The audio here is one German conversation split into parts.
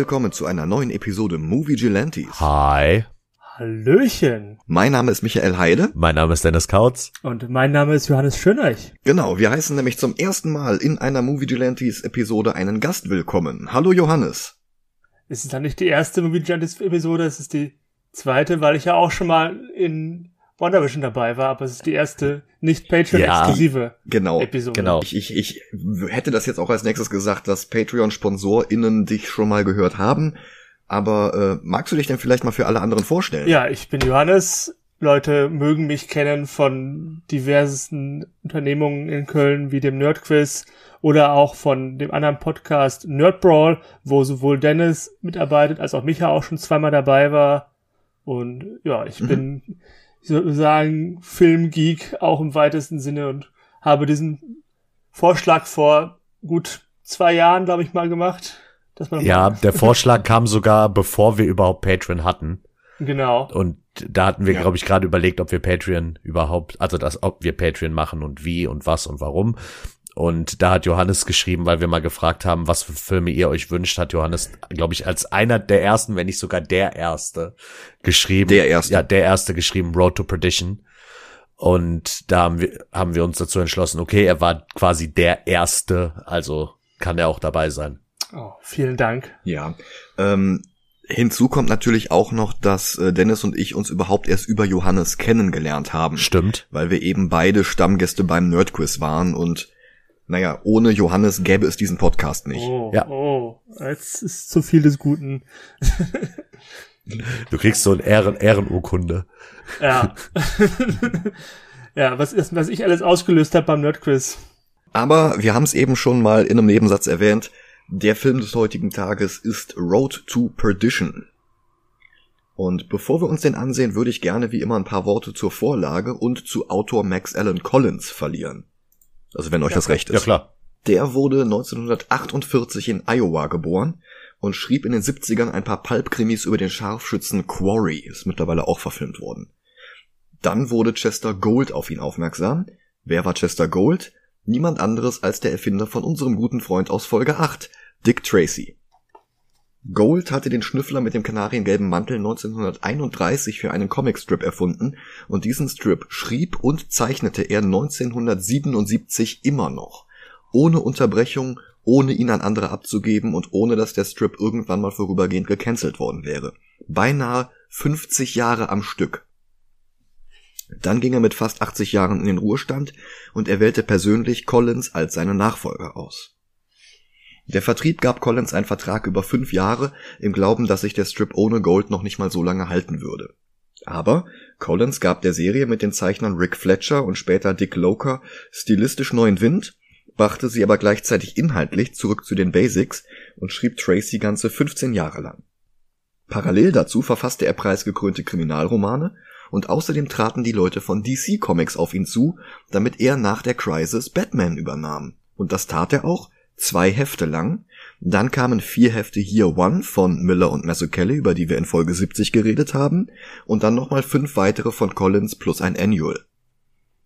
Willkommen zu einer neuen Episode Movie Gelantes. Hi. Hallöchen. Mein Name ist Michael Heide. Mein Name ist Dennis Kautz. Und mein Name ist Johannes Schöneich. Genau, wir heißen nämlich zum ersten Mal in einer Movie Gelantes Episode einen Gast willkommen. Hallo Johannes. Es ist dann nicht die erste Movie Gelantes Episode, es ist die zweite, weil ich ja auch schon mal in Wonder Vision dabei war, aber es ist die erste nicht Patreon-exklusive ja, genau, Episode. Genau. Ich, ich, ich hätte das jetzt auch als nächstes gesagt, dass Patreon-SponsorInnen dich schon mal gehört haben. Aber äh, magst du dich denn vielleicht mal für alle anderen vorstellen? Ja, ich bin Johannes. Leute mögen mich kennen von diversesten Unternehmungen in Köln wie dem Nerdquiz oder auch von dem anderen Podcast Nerdbrawl, wo sowohl Dennis mitarbeitet als auch Micha auch schon zweimal dabei war. Und ja, ich mhm. bin sozusagen Filmgeek auch im weitesten Sinne und habe diesen Vorschlag vor gut zwei Jahren, glaube ich, mal gemacht. Dass man ja, der Vorschlag kam sogar, bevor wir überhaupt Patreon hatten. Genau. Und da hatten wir, ja. glaube ich, gerade überlegt, ob wir Patreon überhaupt, also das, ob wir Patreon machen und wie und was und warum. Und da hat Johannes geschrieben, weil wir mal gefragt haben, was für Filme ihr euch wünscht, hat Johannes, glaube ich, als einer der ersten, wenn nicht sogar der erste geschrieben. Der erste. Ja, der erste geschrieben, Road to Perdition. Und da haben wir, haben wir uns dazu entschlossen, okay, er war quasi der erste, also kann er auch dabei sein. Oh, vielen Dank. Ja. Ähm, hinzu kommt natürlich auch noch, dass äh, Dennis und ich uns überhaupt erst über Johannes kennengelernt haben. Stimmt. Weil wir eben beide Stammgäste beim Nerdquiz waren und naja, ohne Johannes gäbe es diesen Podcast nicht. Oh, ja. oh, jetzt ist zu viel des Guten. du kriegst so ein Ehren Ehrenurkunde. Ja. ja, was, ist, was ich alles ausgelöst habe beim Nerdquiz. Aber wir haben es eben schon mal in einem Nebensatz erwähnt. Der Film des heutigen Tages ist Road to Perdition. Und bevor wir uns den ansehen, würde ich gerne wie immer ein paar Worte zur Vorlage und zu Autor Max Allen Collins verlieren. Also wenn euch ja, das recht ist. Ja klar. Der wurde 1948 in Iowa geboren und schrieb in den 70ern ein paar Pulp-Krimis über den Scharfschützen Quarry, ist mittlerweile auch verfilmt worden. Dann wurde Chester Gold auf ihn aufmerksam. Wer war Chester Gold? Niemand anderes als der Erfinder von unserem guten Freund aus Folge 8, Dick Tracy. Gold hatte den Schnüffler mit dem kanariengelben Mantel 1931 für einen Comicstrip erfunden und diesen Strip schrieb und zeichnete er 1977 immer noch. Ohne Unterbrechung, ohne ihn an andere abzugeben und ohne dass der Strip irgendwann mal vorübergehend gecancelt worden wäre. Beinahe 50 Jahre am Stück. Dann ging er mit fast 80 Jahren in den Ruhestand und er wählte persönlich Collins als seinen Nachfolger aus. Der Vertrieb gab Collins einen Vertrag über fünf Jahre, im Glauben, dass sich der Strip ohne Gold noch nicht mal so lange halten würde. Aber Collins gab der Serie mit den Zeichnern Rick Fletcher und später Dick Loker stilistisch neuen Wind, brachte sie aber gleichzeitig inhaltlich zurück zu den Basics und schrieb Tracy ganze 15 Jahre lang. Parallel dazu verfasste er preisgekrönte Kriminalromane und außerdem traten die Leute von DC Comics auf ihn zu, damit er nach der Crisis Batman übernahm. Und das tat er auch, zwei Hefte lang. Dann kamen vier Hefte Year One von Miller und Mazzucchelli, über die wir in Folge 70 geredet haben, und dann nochmal fünf weitere von Collins plus ein Annual.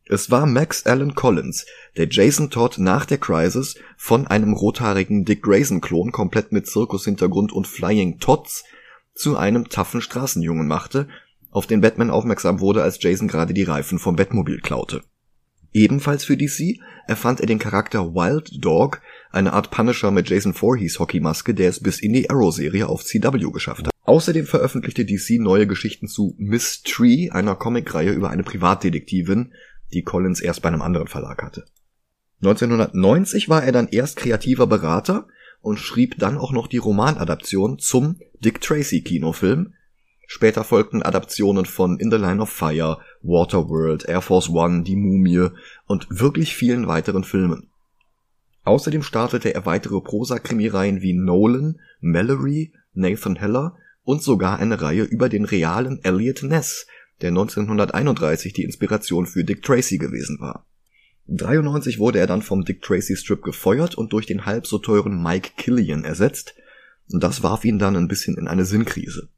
Es war Max Allen Collins, der Jason Todd nach der Crisis von einem rothaarigen Dick Grayson-Klon komplett mit Zirkushintergrund und Flying Tots zu einem taffen Straßenjungen machte, auf den Batman aufmerksam wurde, als Jason gerade die Reifen vom Batmobil klaute. Ebenfalls für DC erfand er den Charakter Wild Dog, eine Art Punisher mit Jason Voorhees Hockeymaske, der es bis in die Arrow-Serie auf CW geschafft hat. Außerdem veröffentlichte DC neue Geschichten zu Miss Tree, einer Comicreihe über eine Privatdetektivin, die Collins erst bei einem anderen Verlag hatte. 1990 war er dann erst kreativer Berater und schrieb dann auch noch die Romanadaption zum Dick Tracy Kinofilm, Später folgten Adaptionen von In the Line of Fire, Waterworld, Air Force One, Die Mumie und wirklich vielen weiteren Filmen. Außerdem startete er weitere Prosa-Krimireihen wie Nolan, Mallory, Nathan Heller und sogar eine Reihe über den realen Elliot Ness, der 1931 die Inspiration für Dick Tracy gewesen war. 93 wurde er dann vom Dick Tracy Strip gefeuert und durch den halb so teuren Mike Killian ersetzt, und das warf ihn dann ein bisschen in eine Sinnkrise.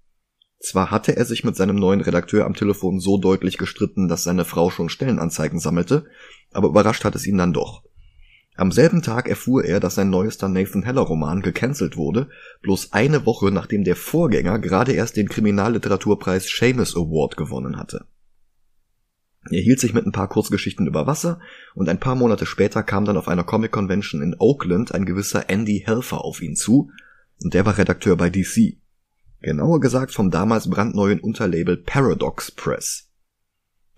Zwar hatte er sich mit seinem neuen Redakteur am Telefon so deutlich gestritten, dass seine Frau schon Stellenanzeigen sammelte, aber überrascht hat es ihn dann doch. Am selben Tag erfuhr er, dass sein neuester Nathan Heller Roman gecancelt wurde, bloß eine Woche nachdem der Vorgänger gerade erst den Kriminalliteraturpreis Seamus Award gewonnen hatte. Er hielt sich mit ein paar Kurzgeschichten über Wasser und ein paar Monate später kam dann auf einer Comic Convention in Oakland ein gewisser Andy Helfer auf ihn zu und der war Redakteur bei DC. Genauer gesagt vom damals brandneuen Unterlabel Paradox Press.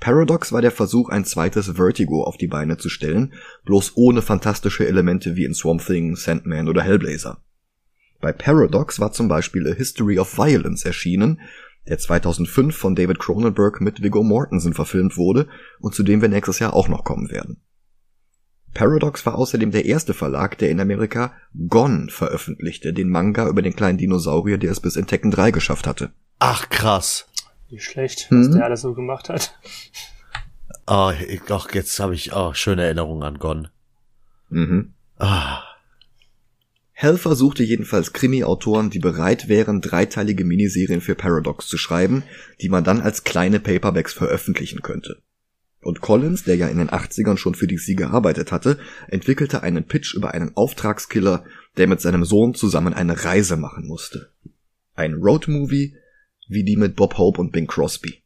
Paradox war der Versuch, ein zweites Vertigo auf die Beine zu stellen, bloß ohne fantastische Elemente wie in Swamp Thing, Sandman oder Hellblazer. Bei Paradox war zum Beispiel A History of Violence erschienen, der 2005 von David Cronenberg mit Viggo Mortensen verfilmt wurde und zu dem wir nächstes Jahr auch noch kommen werden. Paradox war außerdem der erste Verlag, der in Amerika Gone veröffentlichte, den Manga über den kleinen Dinosaurier, der es bis in Tekken 3 geschafft hatte. Ach krass. Nicht schlecht, was mhm. der alles so gemacht hat. Oh, ich, ach, jetzt habe ich oh, schöne Erinnerungen an Gon. Mhm. Ah. Helfer suchte jedenfalls Krimi-Autoren, die bereit wären, dreiteilige Miniserien für Paradox zu schreiben, die man dann als kleine Paperbacks veröffentlichen könnte. Und Collins, der ja in den 80ern schon für DC gearbeitet hatte, entwickelte einen Pitch über einen Auftragskiller, der mit seinem Sohn zusammen eine Reise machen musste. Ein Roadmovie, wie die mit Bob Hope und Bing Crosby.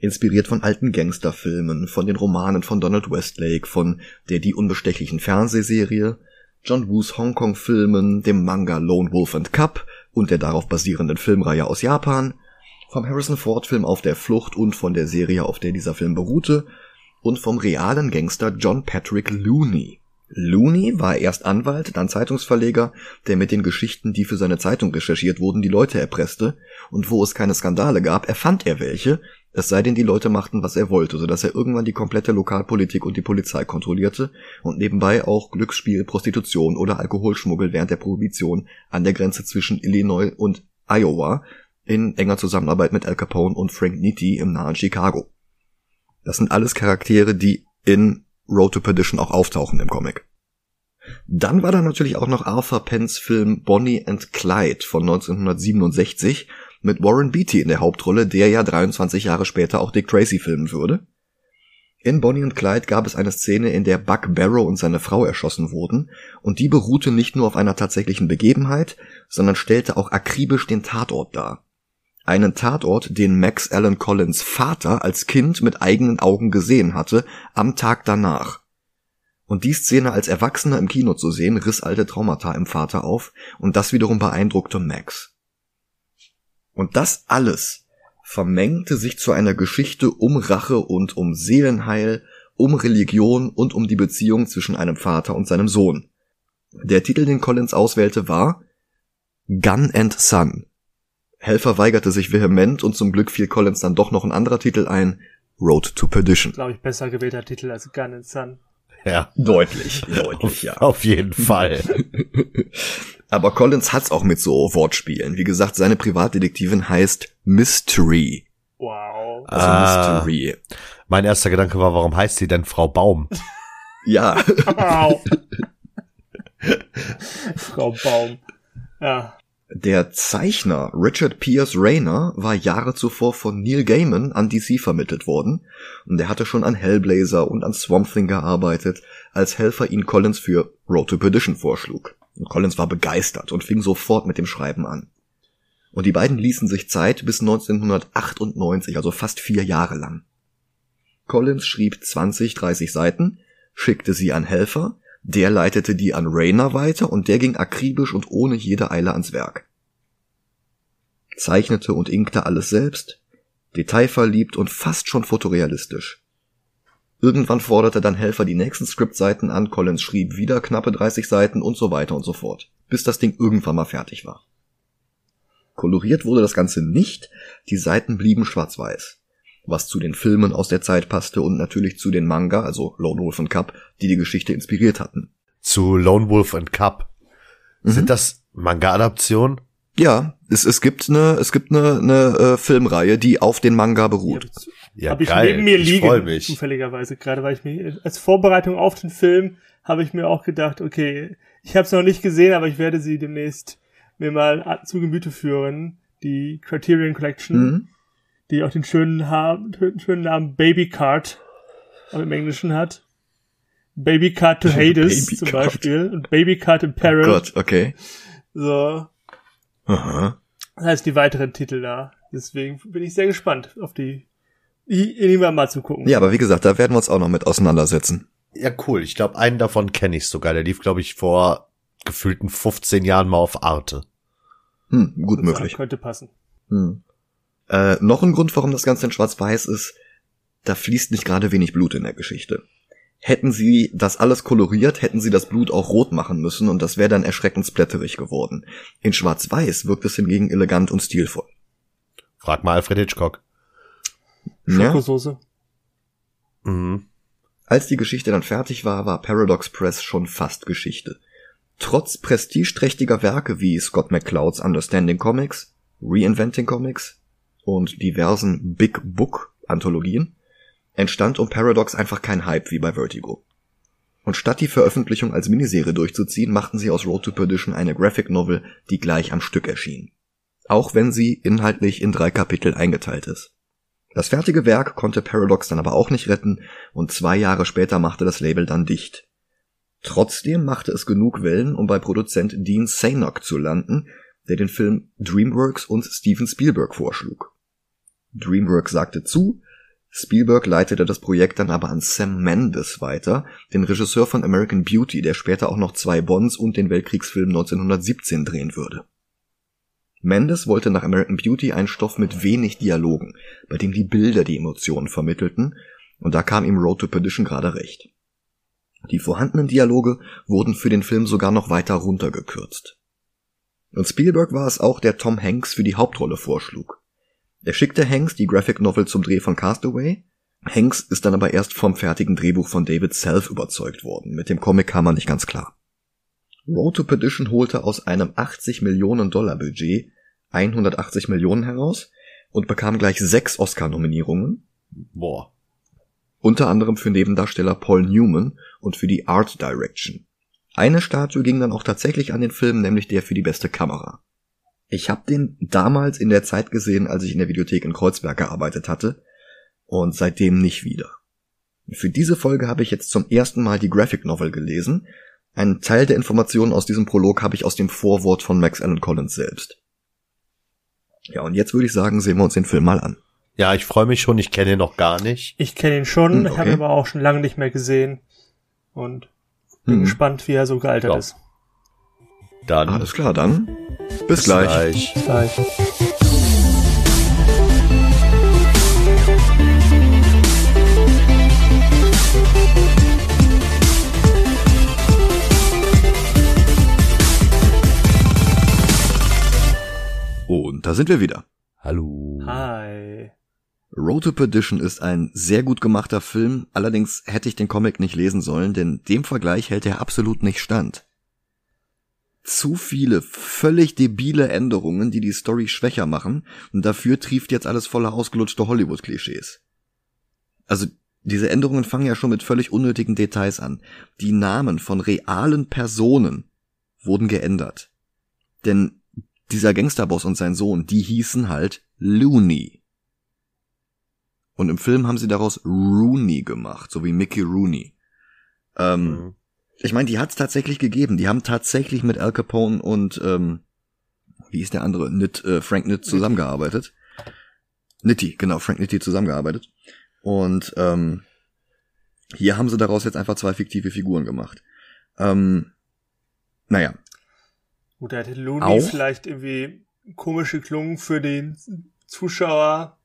Inspiriert von alten Gangsterfilmen, von den Romanen von Donald Westlake, von der Die Unbestechlichen Fernsehserie, John Woos Hongkong-Filmen, dem Manga Lone Wolf and Cub und der darauf basierenden Filmreihe aus Japan, vom Harrison Ford-Film Auf der Flucht und von der Serie, auf der dieser Film beruhte, und vom realen Gangster John Patrick Looney. Looney war erst Anwalt, dann Zeitungsverleger, der mit den Geschichten, die für seine Zeitung recherchiert wurden, die Leute erpresste, und wo es keine Skandale gab, erfand er welche, es sei denn, die Leute machten, was er wollte, so dass er irgendwann die komplette Lokalpolitik und die Polizei kontrollierte und nebenbei auch Glücksspiel, Prostitution oder Alkoholschmuggel während der Prohibition an der Grenze zwischen Illinois und Iowa in enger Zusammenarbeit mit Al Capone und Frank Nitti im nahen Chicago. Das sind alles Charaktere, die in Road to Perdition auch auftauchen im Comic. Dann war da natürlich auch noch Arthur Penns Film Bonnie and Clyde von 1967 mit Warren Beatty in der Hauptrolle, der ja 23 Jahre später auch Dick Tracy filmen würde. In Bonnie and Clyde gab es eine Szene, in der Buck Barrow und seine Frau erschossen wurden, und die beruhte nicht nur auf einer tatsächlichen Begebenheit, sondern stellte auch akribisch den Tatort dar. Einen Tatort, den Max Allen Collins Vater als Kind mit eigenen Augen gesehen hatte, am Tag danach. Und die Szene als Erwachsener im Kino zu sehen, riss alte Traumata im Vater auf, und das wiederum beeindruckte Max. Und das alles vermengte sich zu einer Geschichte um Rache und um Seelenheil, um Religion und um die Beziehung zwischen einem Vater und seinem Sohn. Der Titel, den Collins auswählte, war Gun and Son, Helfer weigerte sich vehement und zum Glück fiel Collins dann doch noch ein anderer Titel ein, Road to Perdition. Glaube ich, besser gewählter Titel als Gun and Sun. Ja. Deutlich, deutlich, auf, ja. Auf jeden Fall. Aber Collins hat's auch mit so Wortspielen. Wie gesagt, seine Privatdetektivin heißt Mystery. Wow. Also ah, Mystery. Mein erster Gedanke war, warum heißt sie denn Frau Baum? ja. Frau Baum. Ja. Der Zeichner Richard Pierce Rayner war Jahre zuvor von Neil Gaiman an DC vermittelt worden und er hatte schon an Hellblazer und an Swamp Thing gearbeitet, als Helfer ihn Collins für Road to Perdition vorschlug. Und Collins war begeistert und fing sofort mit dem Schreiben an. Und die beiden ließen sich Zeit bis 1998, also fast vier Jahre lang. Collins schrieb 20, 30 Seiten, schickte sie an Helfer, der leitete die an Rayner weiter und der ging akribisch und ohne jede Eile ans Werk. Zeichnete und inkte alles selbst, detailverliebt und fast schon fotorealistisch. Irgendwann forderte dann Helfer die nächsten Skriptseiten an, Collins schrieb wieder knappe 30 Seiten und so weiter und so fort, bis das Ding irgendwann mal fertig war. Koloriert wurde das Ganze nicht, die Seiten blieben schwarz-weiß was zu den Filmen aus der Zeit passte und natürlich zu den Manga, also Lone Wolf and Cup, die die Geschichte inspiriert hatten. Zu Lone Wolf and Cup. Mhm. Sind das Manga-Adaptionen? Ja, es, es gibt eine, es gibt eine, eine äh, Filmreihe, die auf den Manga beruht. Ja, habe ich geil. neben mir liegen, ich zufälligerweise gerade, weil ich mir als Vorbereitung auf den Film habe ich mir auch gedacht, okay, ich habe es noch nicht gesehen, aber ich werde sie demnächst mir mal zu Gemüte führen, die Criterion Collection. Mhm die auch den schönen, ha schönen Namen Baby Card im Englischen hat. Baby Card to Hades Baby zum Card. Beispiel und Baby Card in Peril. Oh Gott, okay. So, Aha. das heißt die weiteren Titel da. Deswegen bin ich sehr gespannt auf die, die irgendwann mal zu gucken. Ja, aber wie gesagt, da werden wir uns auch noch mit auseinandersetzen. Ja, cool. Ich glaube, einen davon kenne ich sogar. Der lief, glaube ich, vor gefühlten 15 Jahren mal auf Arte. Hm, gut Das möglich. Könnte passen. Hm. Äh, noch ein Grund, warum das Ganze in Schwarz-Weiß ist, da fließt nicht gerade wenig Blut in der Geschichte. Hätten sie das alles koloriert, hätten sie das Blut auch rot machen müssen und das wäre dann erschreckend splatterig geworden. In Schwarz-Weiß wirkt es hingegen elegant und stilvoll. Frag mal Alfred Hitchcock. Ja? Schokosoße. Mhm. Als die Geschichte dann fertig war, war Paradox Press schon fast Geschichte. Trotz prestigeträchtiger Werke wie Scott McClouds Understanding Comics, Reinventing Comics und diversen Big Book Anthologien entstand um Paradox einfach kein Hype wie bei Vertigo. Und statt die Veröffentlichung als Miniserie durchzuziehen, machten sie aus Road to Perdition eine Graphic Novel, die gleich am Stück erschien. Auch wenn sie inhaltlich in drei Kapitel eingeteilt ist. Das fertige Werk konnte Paradox dann aber auch nicht retten und zwei Jahre später machte das Label dann dicht. Trotzdem machte es genug Wellen, um bei Produzent Dean Sanok zu landen, der den Film DreamWorks und Steven Spielberg vorschlug. DreamWorks sagte zu, Spielberg leitete das Projekt dann aber an Sam Mendes weiter, den Regisseur von American Beauty, der später auch noch zwei Bonds und den Weltkriegsfilm 1917 drehen würde. Mendes wollte nach American Beauty einen Stoff mit wenig Dialogen, bei dem die Bilder die Emotionen vermittelten, und da kam ihm Road to Perdition gerade recht. Die vorhandenen Dialoge wurden für den Film sogar noch weiter runtergekürzt. Und Spielberg war es auch, der Tom Hanks für die Hauptrolle vorschlug. Er schickte Hanks die Graphic Novel zum Dreh von Castaway. Hanks ist dann aber erst vom fertigen Drehbuch von David Self überzeugt worden. Mit dem Comic kam er nicht ganz klar. Road to Perdition holte aus einem 80 Millionen Dollar Budget 180 Millionen heraus und bekam gleich sechs Oscar-Nominierungen, Boah. unter anderem für Nebendarsteller Paul Newman und für die Art Direction. Eine Statue ging dann auch tatsächlich an den Film, nämlich der für die beste Kamera. Ich habe den damals in der Zeit gesehen, als ich in der Videothek in Kreuzberg gearbeitet hatte, und seitdem nicht wieder. Für diese Folge habe ich jetzt zum ersten Mal die Graphic Novel gelesen. Einen Teil der Informationen aus diesem Prolog habe ich aus dem Vorwort von Max Allen Collins selbst. Ja, und jetzt würde ich sagen, sehen wir uns den Film mal an. Ja, ich freue mich schon. Ich kenne ihn noch gar nicht. Ich kenne ihn schon, Hm, ich habe okay. ihn aber auch schon lange nicht mehr gesehen. Und bin Hm. gespannt, wie er so gealtert Ja. ist. Dann Alles klar, dann. Bis, gleich. gleich. Bis gleich. Und da sind wir wieder. Hallo. Hi. Road to Perdition ist ein sehr gut gemachter Film, allerdings hätte ich den Comic nicht lesen sollen, denn dem Vergleich hält er absolut nicht stand. Zu viele völlig debile Änderungen, die die Story schwächer machen, und dafür trieft jetzt alles voller ausgelutschter Hollywood-Klischees. Also, diese Änderungen fangen ja schon mit völlig unnötigen Details an. Die Namen von realen Personen wurden geändert. Denn dieser Gangsterboss und sein Sohn, die hießen halt Looney. Und im Film haben sie daraus Rooney gemacht, so wie Mickey Rooney. Ähm, Mhm. Ich meine, die hat's tatsächlich gegeben. Die haben tatsächlich mit Al Capone und ähm, wie ist der andere? Nitt, äh, Frank Nitt zusammengearbeitet. Nitti, genau, Frank Nitti zusammengearbeitet. Und ähm, hier haben sie daraus jetzt einfach zwei fiktive Figuren gemacht. Ähm, naja, Gut, da hätte Looney Auch? vielleicht irgendwie komische Klungen für den Zuschauer.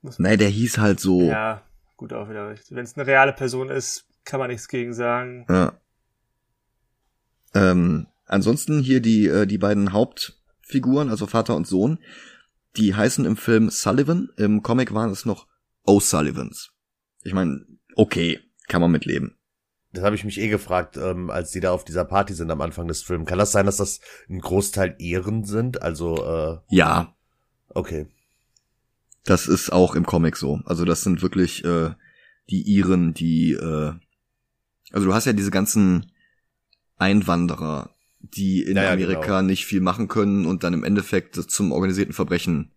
Muss- nein, der hieß halt so. Ja, gut, auch wieder recht. Wenn es eine reale Person ist, kann man nichts gegen sagen. Ja. Ähm, ansonsten hier die, äh, die beiden Hauptfiguren, also Vater und Sohn, die heißen im Film Sullivan, im Comic waren es noch O'Sullivans. Ich meine, okay, kann man mitleben. Das habe ich mich eh gefragt, ähm, als die da auf dieser Party sind am Anfang des Films. Kann das sein, dass das ein Großteil Ehren sind? Also, äh, Ja, okay. das ist auch im Comic so. Also das sind wirklich äh, die Iren, die äh, also du hast ja diese ganzen Einwanderer, die in Ja, ja, Amerika genau. nicht viel machen können und dann im Endeffekt zum organisierten Verbrechen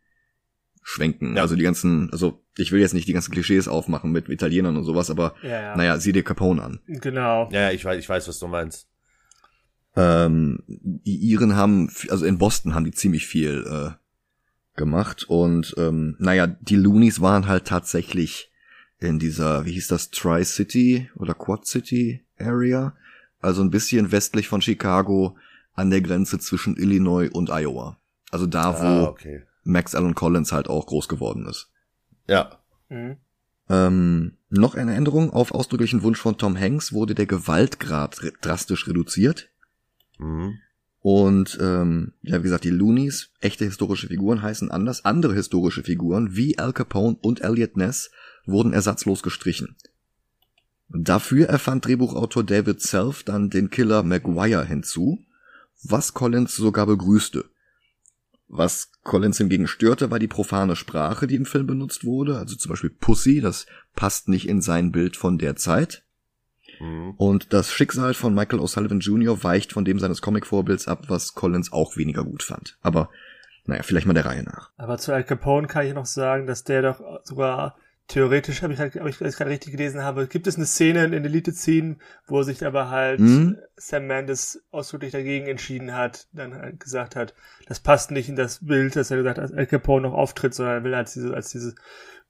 schwenken. Ja. Also die ganzen, also ich will jetzt nicht die ganzen Klischees aufmachen mit Italienern und sowas, aber Ja, ja. naja, sieh dir Capone an. Genau. Ja, ich weiß, ich weiß, was du meinst. Ähm, die Iren haben, also in Boston haben die ziemlich viel äh, gemacht und ähm, naja, die Loonies waren halt tatsächlich in dieser, wie hieß das, Tri-City oder Quad-City Area, also ein bisschen westlich von Chicago an der Grenze zwischen Illinois und Iowa. Also da, wo Ah, okay. Max Allen Collins halt auch groß geworden ist. Ja. Mhm. Ähm, noch eine Änderung. Auf ausdrücklichen Wunsch von Tom Hanks wurde der Gewaltgrad re drastisch reduziert. Mhm. Und ähm, ja, wie gesagt, die Loonies, echte historische Figuren heißen anders. Andere historische Figuren wie Al Capone und Elliot Ness wurden ersatzlos gestrichen. Dafür erfand Drehbuchautor David Self dann den Killer Maguire hinzu, was Collins sogar begrüßte. Was Collins hingegen störte, war die profane Sprache, die im Film benutzt wurde. Also zum Beispiel Pussy, das passt nicht in sein Bild von der Zeit. Mhm. Und das Schicksal von Michael O'Sullivan Jr. weicht von dem seines Comic-Vorbilds ab, was Collins auch weniger gut fand. Aber naja, vielleicht mal der Reihe nach. Aber zu Al Capone kann ich noch sagen, dass der doch sogar theoretisch, habe ich, halt, hab ich das gerade richtig gelesen habe, gibt es eine Szene in Deleted Scene, wo sich aber halt Mhm. Sam Mendes ausdrücklich dagegen entschieden hat, dann halt gesagt hat, das passt nicht in das Bild, dass er gesagt hat, als Al Capone noch auftritt, sondern er will als diese, als diese,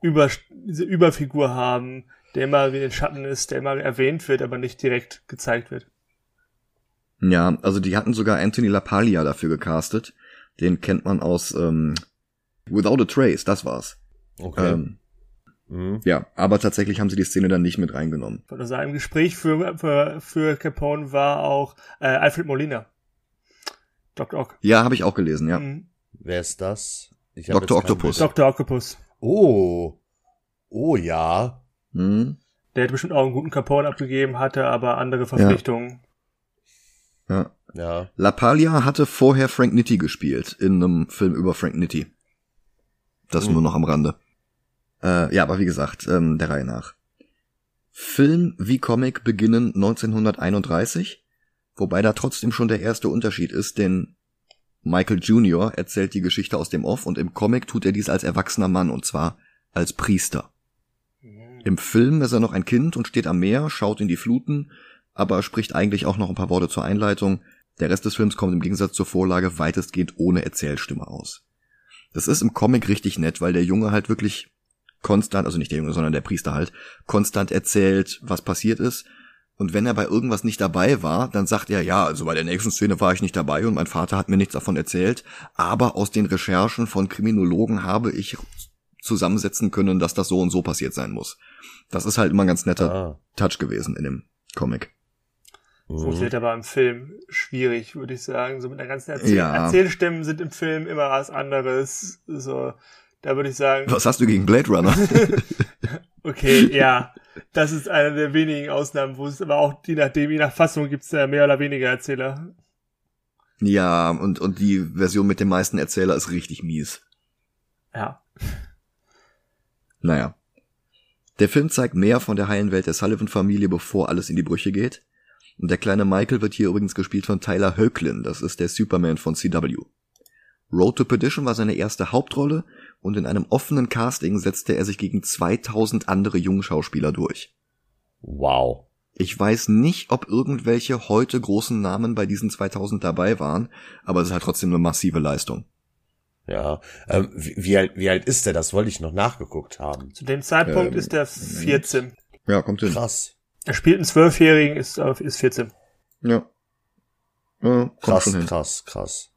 Über, diese Überfigur haben, der immer wie in den Schatten ist, der immer erwähnt wird, aber nicht direkt gezeigt wird. Ja, also die hatten sogar Anthony LaPaglia dafür gecastet. Den kennt man aus ähm, Without a Trace, das war's. Okay. Ähm, mhm. ja, aber tatsächlich haben sie die Szene dann nicht mit reingenommen. Von also im Gespräch für, für, für Capone war auch äh, Alfred Molina. Dr. Ock. Ja, habe ich auch gelesen, ja. Mhm. Wer ist das? Ich Dr. Octopus. Dr. Octopus. Oh. Oh ja. Hm, Der hätte bestimmt auch einen guten Capone abgegeben, hatte aber andere Verpflichtungen. ja. Ja. LaPaglia hatte vorher Frank Nitti gespielt in einem Film über Frank Nitti. Das Hm. nur noch am Rande. Äh, ja, aber wie gesagt, ähm, der Reihe nach. Film wie Comic beginnen 1931, wobei da trotzdem schon der erste Unterschied ist, denn Michael Jr. erzählt die Geschichte aus dem Off und im Comic tut er dies als erwachsener Mann und zwar als Priester. Mhm. Im Film ist er noch ein Kind und steht am Meer, schaut in die Fluten, aber spricht eigentlich auch noch ein paar Worte zur Einleitung. Der Rest des Films kommt im Gegensatz zur Vorlage weitestgehend ohne Erzählstimme aus. Das ist im Comic richtig nett, weil der Junge halt wirklich konstant, also nicht der Junge, sondern der Priester halt, konstant erzählt, was passiert ist. Und wenn er bei irgendwas nicht dabei war, dann sagt er, ja, also bei der nächsten Szene war ich nicht dabei und mein Vater hat mir nichts davon erzählt, aber aus den Recherchen von Kriminologen habe ich zusammensetzen können, dass das so und so passiert sein muss. Das ist halt immer ein ganz netter Ah. Touch gewesen in dem Comic. Mhm. Funktioniert aber im Film schwierig, würde ich sagen. So mit der ganzen Erzähl Ja. Erzählstimmen sind im Film immer was anderes. So, da würde ich sagen, Was hast du gegen Blade Runner? okay, ja. Das ist eine der wenigen Ausnahmen, wo es aber auch, je nachdem, je nach Fassung gibt es mehr oder weniger Erzähler. ja, und, und die Version mit dem meisten Erzähler ist richtig mies. Ja. Naja. Der Film zeigt mehr von der heilen Welt der Sullivan-Familie, bevor alles in die Brüche geht. Und der kleine Michael wird hier übrigens gespielt von Tyler Hoechlin, das ist der Superman von CW. Road to Perdition war seine erste Hauptrolle und in einem offenen Casting setzte er sich gegen 2000 andere Jungschauspieler durch. Wow. Ich weiß nicht, ob irgendwelche heute großen Namen bei diesen 2000 dabei waren, aber es ist halt trotzdem eine massive Leistung. Ja. Ähm, wie, wie, alt, wie alt ist der? Das wollte ich noch nachgeguckt haben. Zu dem Zeitpunkt Ähm, ist er 14. Ja, kommt hin. Krass. Er spielt einen Zwölfjährigen, ist, äh, ist 14. Ja. ja kommt Krass, schon hin. krass, krass.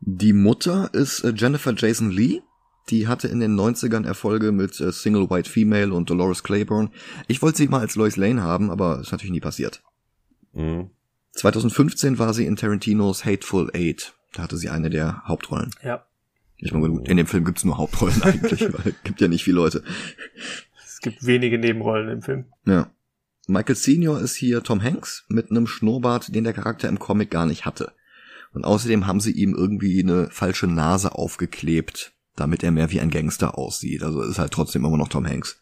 Die Mutter ist äh, Jennifer Jason Lee. Die hatte in den 90ern Erfolge mit äh, Single White Female und Dolores Claiborne. Ich wollte sie mal als Lois Lane haben, aber ist natürlich nie passiert. Mhm. 2015 war sie in Tarantinos Hateful Eight. Da hatte sie eine der Hauptrollen. Ja. Ich meine, gut, in dem Film gibt's nur Hauptrollen eigentlich, weil es gibt ja nicht viele Leute. Es gibt wenige Nebenrollen im Film. Ja. Michael Senior ist hier Tom Hanks mit einem Schnurrbart, den der Charakter im Comic gar nicht hatte. Und außerdem haben sie ihm irgendwie eine falsche Nase aufgeklebt, damit er mehr wie ein Gangster aussieht. Also ist halt trotzdem immer noch Tom Hanks.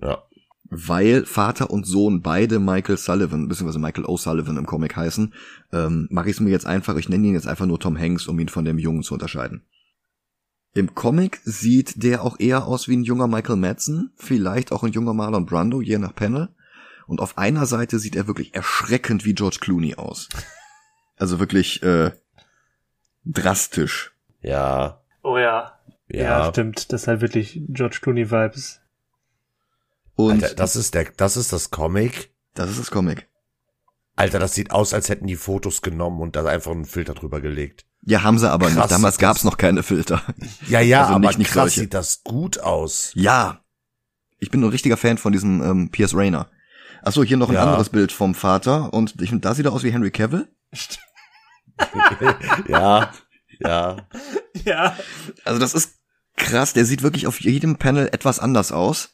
Ja. Weil Vater und Sohn beide Michael Sullivan, beziehungsweise Michael O'Sullivan im Comic heißen, ähm, mache ich es mir jetzt einfach, ich nenne ihn jetzt einfach nur Tom Hanks, um ihn von dem Jungen zu unterscheiden. Im Comic sieht der auch eher aus wie ein junger Michael Madsen, vielleicht auch ein junger Marlon Brando, je nach Panel. Und auf einer Seite sieht er wirklich erschreckend wie George Clooney aus. Also wirklich äh, drastisch. Ja. Oh ja. Ja, Ja, stimmt. Das ist halt wirklich George Clooney Vibes. Und Alter, das ist der, das ist das Comic. das ist das Comic. Alter, das sieht aus, als hätten die Fotos genommen und da einfach einen Filter drüber gelegt. Ja, haben sie aber Krass, nicht. Damals gab's noch keine Filter. Ja, ja, Also aber nicht- nicht krass solche. sieht das gut aus. Ja. Ich bin ein richtiger Fan von diesem ähm, Pierce Rayner. Achso, hier noch ein Ja. anderes Bild vom Vater und ich finde, da sieht er aus wie Henry Cavill. ja, ja. ja. Also das ist krass, der sieht wirklich auf jedem Panel etwas anders aus.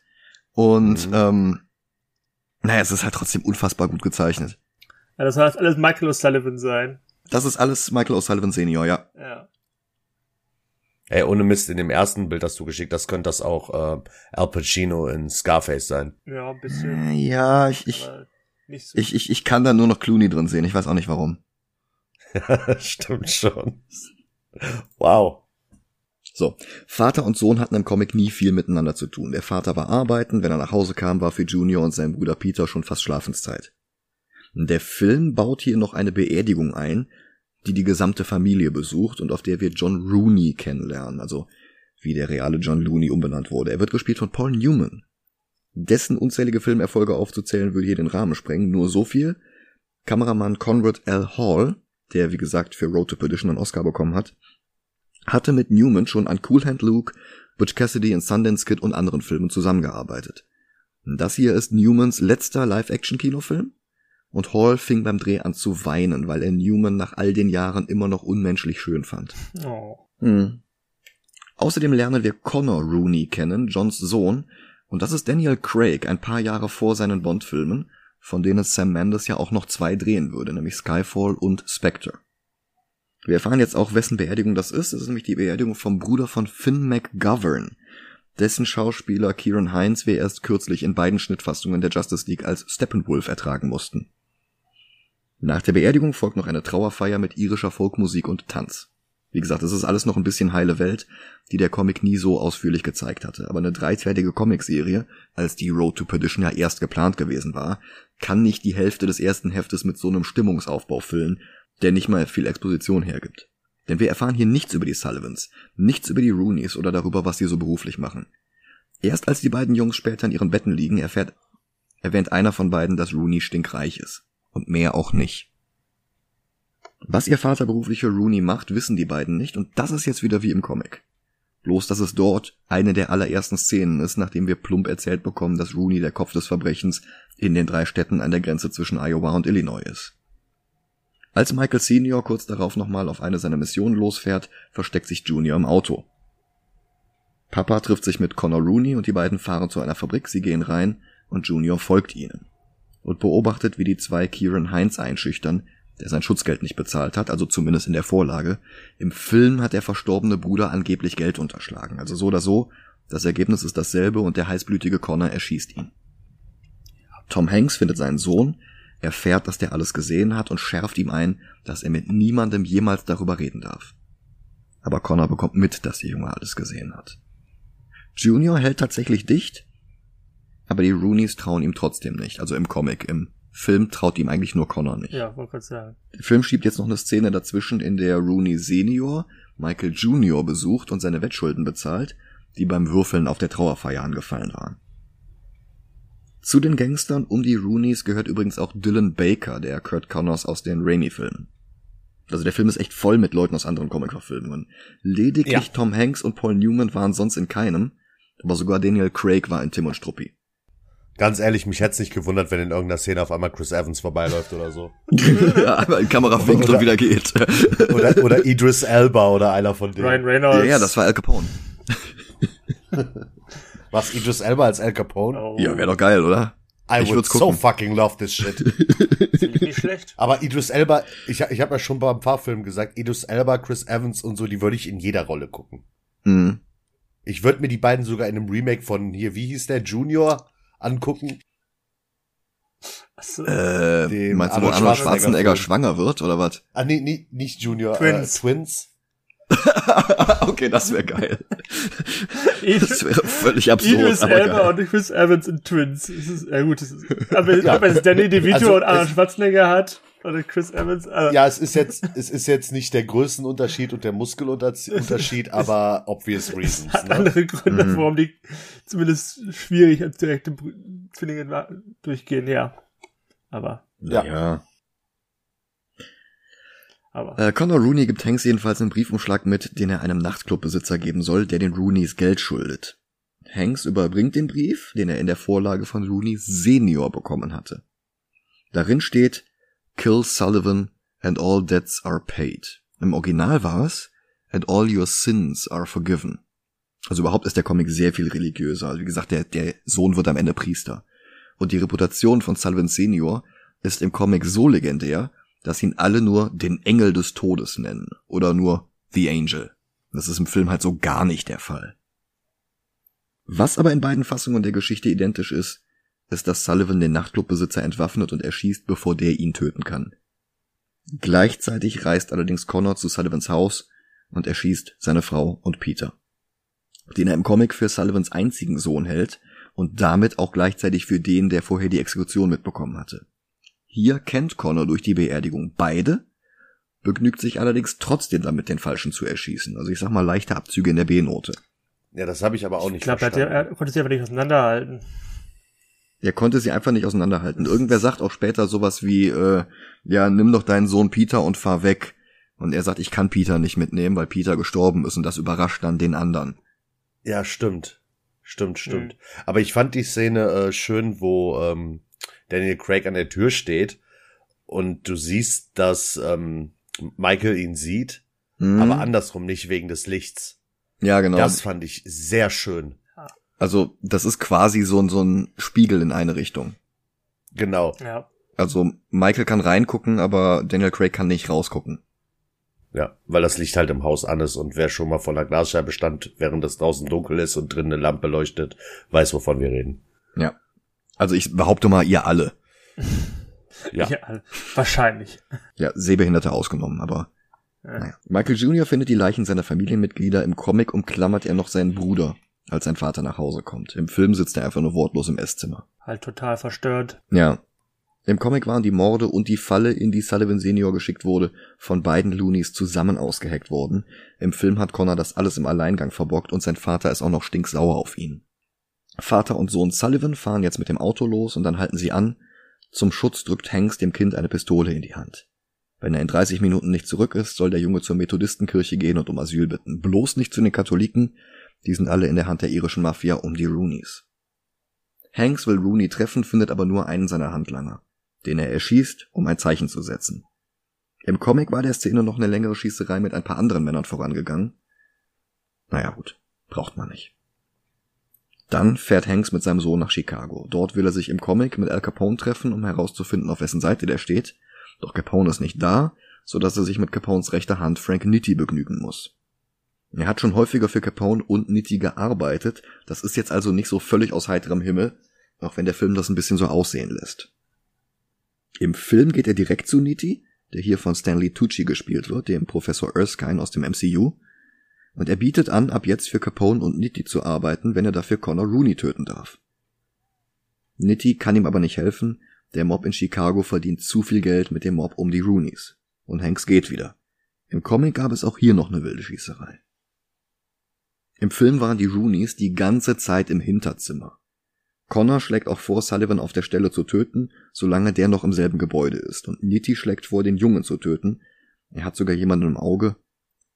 Und Mhm. ähm, naja, es ist halt trotzdem unfassbar gut gezeichnet. ja. Das soll jetzt alles Michael O'Sullivan sein. Das ist alles Michael O'Sullivan Senior, ja. Ja. Ey, ohne Mist, in dem ersten Bild, das du geschickt hast, könnte das auch äh, Al Pacino in Scarface sein. Ja, ein bisschen. Äh, Ja, ich, ich, so. ich, ich, ich kann da nur noch Clooney drin sehen. Ich weiß auch nicht warum. Stimmt schon. Wow. So, Vater und Sohn hatten im Comic nie viel miteinander zu tun. Der Vater war arbeiten, wenn er nach Hause kam, war für Junior und seinen Bruder Peter schon fast Schlafenszeit. Der Film baut hier noch eine Beerdigung ein, die die gesamte Familie besucht und auf der wir John Rooney kennenlernen, also wie der reale John Looney umbenannt wurde. Er wird gespielt von Paul Newman. Dessen unzählige Filmerfolge aufzuzählen würde hier den Rahmen sprengen, nur so viel. Kameramann Conrad L. Hall, der wie gesagt für Road to Perdition einen Oscar bekommen hat, hatte mit Newman schon an Cool Hand Luke, Butch Cassidy und Sundance Kid und anderen Filmen zusammengearbeitet. Das hier ist Newmans letzter Live-Action-Kinofilm und Hall fing beim Dreh an zu weinen, weil er Newman nach all den Jahren immer noch unmenschlich schön fand. oh. Hm. Außerdem lernen wir Connor Rooney kennen, Johns Sohn, und das ist Daniel Craig, ein paar Jahre vor seinen Bond-Filmen, von denen Sam Mendes ja auch noch zwei drehen würde, nämlich Skyfall und Spectre. Wir erfahren jetzt auch, wessen Beerdigung das ist. Das ist nämlich die Beerdigung vom Bruder von Finn McGovern, dessen Schauspieler Kieran Hines wir erst kürzlich in beiden Schnittfassungen der Justice League als Steppenwolf ertragen mussten. Nach der Beerdigung folgt noch eine Trauerfeier mit irischer Folkmusik und Tanz. Wie gesagt, es ist alles noch ein bisschen heile Welt, die der Comic nie so ausführlich gezeigt hatte. Aber eine dreiteilige Comicserie, als die Road to Perdition ja erst geplant gewesen war, kann nicht die Hälfte des ersten Heftes mit so einem Stimmungsaufbau füllen, der nicht mal viel Exposition hergibt. Denn wir erfahren hier nichts über die Sullivans, nichts über die Rooneys oder darüber, was sie so beruflich machen. Erst als die beiden Jungs später in ihren Betten liegen, erfährt, erwähnt einer von beiden, dass Rooney stinkreich ist. Und mehr auch nicht. Was ihr Vater beruflich für Rooney macht, wissen die beiden nicht, und das ist jetzt wieder wie im Comic. Bloß, dass es dort eine der allerersten Szenen ist, nachdem wir plump erzählt bekommen, dass Rooney der Kopf des Verbrechens in den drei Städten an der Grenze zwischen Iowa und Illinois ist. Als Michael Senior kurz darauf nochmal auf eine seiner Missionen losfährt, versteckt sich Junior im Auto. Papa trifft sich mit Connor Rooney und die beiden fahren zu einer Fabrik, sie gehen rein und Junior folgt ihnen und beobachtet, wie die zwei Kieran Heinz einschüchtern, der sein Schutzgeld nicht bezahlt hat, also zumindest in der Vorlage. Im Film hat der verstorbene Bruder angeblich Geld unterschlagen, also so oder so, das Ergebnis ist dasselbe und der heißblütige Connor erschießt ihn. Tom Hanks findet seinen Sohn, erfährt, dass der alles gesehen hat und schärft ihm ein, dass er mit niemandem jemals darüber reden darf. Aber Connor bekommt mit, dass der Junge alles gesehen hat. Junior hält tatsächlich dicht, aber die Roonies trauen ihm trotzdem nicht, also im Comic. Im Film traut ihm eigentlich nur Connor nicht. Ja, wollte gerade sagen. Der Film schiebt jetzt noch eine Szene dazwischen, in der Rooney Senior Michael Junior besucht und seine Wettschulden bezahlt, die beim Würfeln auf der Trauerfeier angefallen waren. Zu den Gangstern um die Roonies gehört übrigens auch Dylan Baker, der Kurt Connors aus den Raimi-Filmen. Also der Film ist echt voll mit Leuten aus anderen Comic-Verfilmungen. Lediglich Ja. Tom Hanks und Paul Newman waren sonst in keinem, aber sogar Daniel Craig war in Tim und Struppi. Ganz ehrlich, mich hätte es nicht gewundert, wenn in irgendeiner Szene auf einmal Chris Evans vorbeiläuft oder so. ja, einmal in Kamerawinkel und Oder- wieder geht. Oder, oder Idris Elba oder einer von denen. Ryan Reynolds. ja, ja, das war Al Capone. Was, Idris Elba als Al Capone? Oh, Ja, wäre doch geil, oder? I ich would würd's so fucking love this shit. finde ich nicht schlecht. Aber Idris Elba, ich, ich habe ja schon beim Fahrfilm gesagt, Idris Elba, Chris Evans und so, die würde ich in jeder Rolle gucken. Mhm. Ich würde mir die beiden sogar in einem Remake von hier, wie hieß der, Junior, angucken. Achso. Äh, meinst du, wo Arnold Schwarzenegger schwanger wird, oder was? Ah, nee, nee nicht Junior, Twins. Äh, Twins. okay, das wäre geil. Das wäre völlig absurd, Idris aber Elba und Chris Evans in Twins. Das ist, ja gut, das ist, aber ja. wenn es Danny DeVito Also, und Arnold Schwarzenegger hat, oder Chris Evans, also, Ja, es ist jetzt, es ist jetzt nicht der Größenunterschied und der Muskelunterschied, aber obvious reasons. hat Ne? andere Gründe, Mhm. warum die zumindest schwierig als direkte Zwillinge durchgehen, ja. Aber, Ja. ja. aber. Äh, Conor Rooney gibt Hanks jedenfalls einen Briefumschlag mit, den er einem Nachtclubbesitzer geben soll, der den Rooneys Geld schuldet. Hanks überbringt den Brief, den er in der Vorlage von Rooney Senior bekommen hatte. Darin steht Kill Sullivan and all debts are paid. Im Original war es And all your sins are forgiven. Also überhaupt ist der Comic sehr viel religiöser. Also wie gesagt, der, der Sohn wird am Ende Priester. Und die Reputation von Sullivan Senior ist im Comic so legendär, dass ihn alle nur den Engel des Todes nennen oder nur The Angel. Das ist im Film halt so gar nicht der Fall. Was aber in beiden Fassungen der Geschichte identisch ist, ist, dass Sullivan den Nachtclubbesitzer entwaffnet und erschießt, bevor der ihn töten kann. Gleichzeitig reist allerdings Connor zu Sullivans Haus und erschießt seine Frau und Peter, den er im Comic für Sullivans einzigen Sohn hält und damit auch gleichzeitig für den, der vorher die Exekution mitbekommen hatte. Hier kennt Connor durch die Beerdigung beide, begnügt sich allerdings trotzdem damit, den Falschen zu erschießen. Also ich sag mal leichte Abzüge in der B-Note. Ja, das habe ich aber auch nicht ich glaube, er, hat- verstanden. er konnte sich einfach nicht auseinanderhalten. Er konnte sie einfach nicht auseinanderhalten. Irgendwer sagt auch später sowas wie, äh, ja, nimm doch deinen Sohn Peter und fahr weg. Und er sagt, ich kann Peter nicht mitnehmen, weil Peter gestorben ist und das überrascht dann den anderen. Ja, stimmt. Stimmt, stimmt. Mhm. Aber ich fand die Szene äh, schön, wo ähm, Daniel Craig an der Tür steht und du siehst, dass ähm, Michael ihn sieht, Hm? aber andersrum nicht wegen des Lichts. ja, genau. Das fand ich sehr schön. Also das ist quasi so, ein- so ein Spiegel in eine Richtung. Genau. Ja. Also Michael kann reingucken, aber Daniel Craig kann nicht rausgucken. Ja, weil das Licht halt im Haus an ist und wer schon mal vor einer Glasscheibe stand, während es draußen dunkel ist und drin eine Lampe leuchtet, weiß, wovon wir reden. Ja. Also ich behaupte mal, ihr alle. Ja. ja. Wahrscheinlich. Ja, Sehbehinderte ausgenommen, aber Ja. naja. Michael Jr. findet die Leichen seiner Familienmitglieder. Im Comic umklammert er noch seinen Bruder, als sein Vater nach Hause kommt. Im Film sitzt er einfach nur wortlos im Esszimmer. Halt total verstört. Ja. Im Comic waren die Morde und die Falle, in die Sullivan Senior geschickt wurde, von beiden Loonies zusammen ausgeheckt worden. Im Film hat Connor das alles im Alleingang verbockt und sein Vater ist auch noch stinksauer auf ihn. Vater und Sohn Sullivan fahren jetzt mit dem Auto los und dann halten sie an. Zum Schutz drückt Hanks dem Kind eine Pistole in die Hand. Wenn er in 30 Minuten nicht zurück ist, soll der Junge zur Methodistenkirche gehen und um Asyl bitten. Bloß nicht zu den Katholiken, die sind alle in der Hand der irischen Mafia um die Roonies. Hanks will Rooney treffen, findet aber nur einen seiner Handlanger, den er erschießt, um ein Zeichen zu setzen. Im Comic war der Szene noch eine längere Schießerei mit ein paar anderen Männern vorangegangen. Naja gut, braucht man nicht. Dann fährt Hanks mit seinem Sohn nach Chicago. Dort will er sich im Comic mit Al Capone treffen, um herauszufinden, auf wessen Seite der steht. Doch Capone ist nicht da, so dass er sich mit Capones rechter Hand Frank Nitti begnügen muss. Er hat schon häufiger für Capone und Nitti gearbeitet, das ist jetzt also nicht so völlig aus heiterem Himmel, auch wenn der Film das ein bisschen so aussehen lässt. Im Film geht er direkt zu Nitti, der hier von Stanley Tucci gespielt wird, dem Professor Erskine aus dem MCU, und er bietet an, ab jetzt für Capone und Nitti zu arbeiten, wenn er dafür Connor Rooney töten darf. Nitti kann ihm aber nicht helfen, der Mob in Chicago verdient zu viel Geld mit dem Mob um die Roonies. Und Hanks geht wieder. Im Comic gab es auch hier noch eine wilde Schießerei. Im Film waren die Roonies die ganze Zeit im Hinterzimmer. Connor schlägt auch vor, Sullivan auf der Stelle zu töten, solange der noch im selben Gebäude ist, und Nitti schlägt vor, den Jungen zu töten. Er hat sogar jemanden im Auge.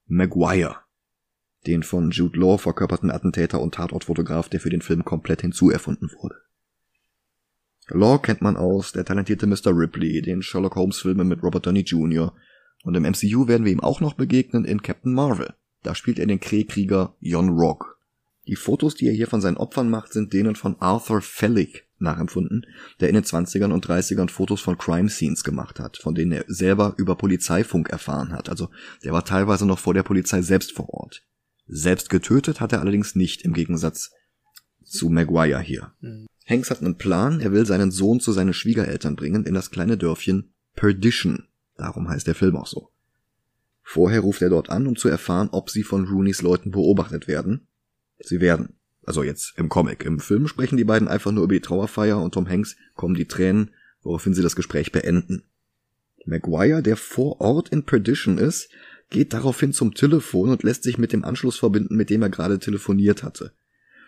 Maguire. Den von Jude Law verkörperten Attentäter und Tatortfotograf, der für den Film komplett hinzuerfunden wurde. Law kennt man aus der talentierte Mr. Ripley, den Sherlock Holmes Filmen mit Robert Downey Jr. Und im MCU werden wir ihm auch noch begegnen in Captain Marvel. Da spielt er den Krähkrieger Jon Rock. Die Fotos, die er hier von seinen Opfern macht, sind denen von Arthur Felick nachempfunden, der in den 20ern und 30ern Fotos von Crime Scenes gemacht hat, von denen er selber über Polizeifunk erfahren hat. Also der war teilweise noch vor der Polizei selbst vor Ort. Selbst getötet hat er allerdings nicht, im Gegensatz zu Maguire hier. Mhm. Hanks hat einen Plan, er will seinen Sohn zu seinen Schwiegereltern bringen in das kleine Dörfchen Perdition. Darum heißt der Film auch so. Vorher ruft er dort an, um zu erfahren, ob sie von Rooneys Leuten beobachtet werden. Sie werden. Also jetzt im Comic. Im Film sprechen die beiden einfach nur über die Trauerfeier und Tom Hanks kommen die Tränen, woraufhin sie das Gespräch beenden. Maguire, der vor Ort in Perdition ist, geht daraufhin zum Telefon und lässt sich mit dem Anschluss verbinden, mit dem er gerade telefoniert hatte.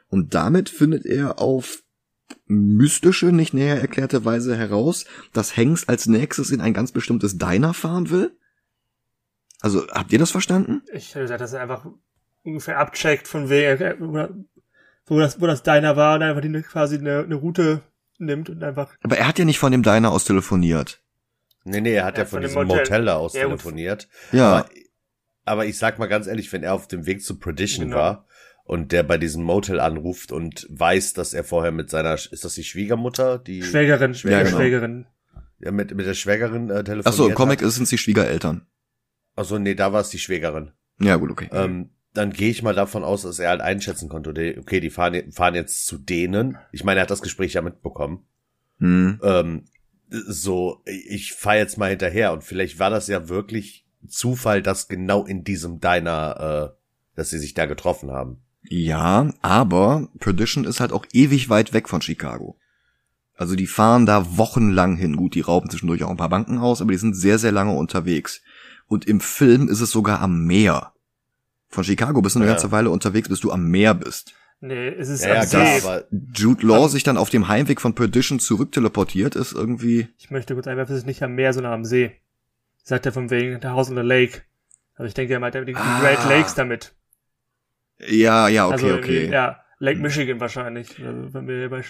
Und damit findet er auf mystische, nicht näher erklärte Weise heraus, dass Hanks als nächstes in ein ganz bestimmtes Diner fahren will? Also, habt ihr das verstanden? Ich hätte gesagt, dass er einfach ungefähr abcheckt von wegen, wo das, wo das Diner war und einfach die, quasi eine, eine Route nimmt und einfach. Aber er hat ja nicht von dem Diner aus telefoniert. Nee, nee, er hat ja, ja von, von diesem Motel, Motel aus ja, telefoniert. Ja. Aber, aber, ich sag mal ganz ehrlich, wenn er auf dem Weg zu Perdition genau. war und der bei diesem Motel anruft und weiß, dass er vorher mit seiner, ist das die Schwiegermutter? Die Schwägerin, Schwäger, ja, genau. Schwägerin. Ja, mit, mit der Schwägerin äh, telefoniert. Ach so, im Comic hat. sind es die Schwiegereltern. Ach so, nee, da war es die Schwägerin. Ja, gut, okay. Ähm, dann gehe ich mal davon aus, dass er halt einschätzen konnte, okay, die fahren, fahren jetzt zu denen. Ich meine, er hat das Gespräch ja mitbekommen. Hm. Ähm, so, ich fahr jetzt mal hinterher und vielleicht war das ja wirklich Zufall, dass genau in diesem Diner, äh, dass sie sich da getroffen haben. Ja, aber Perdition ist halt auch ewig weit weg von Chicago. Also die fahren da wochenlang hin. Gut, die rauben zwischendurch auch ein paar Banken aus, aber die sind sehr, sehr lange unterwegs. Und im Film ist es sogar am Meer. Von Chicago bist du eine ja. ganze Weile unterwegs, bis du am Meer bist. Nee, es ist ja, am ja, klar, Jude Law sich dann auf dem Heimweg von Perdition zurückteleportiert, ist irgendwie. Ich möchte kurz einwerfen, es ist nicht am Meer, sondern am See. Sagt er von wegen der House on the Lake. Also ich denke, er meint die, die ah. Great Lakes damit. Ja, ja, okay, also, okay. Ja, Lake Michigan wahrscheinlich. Also,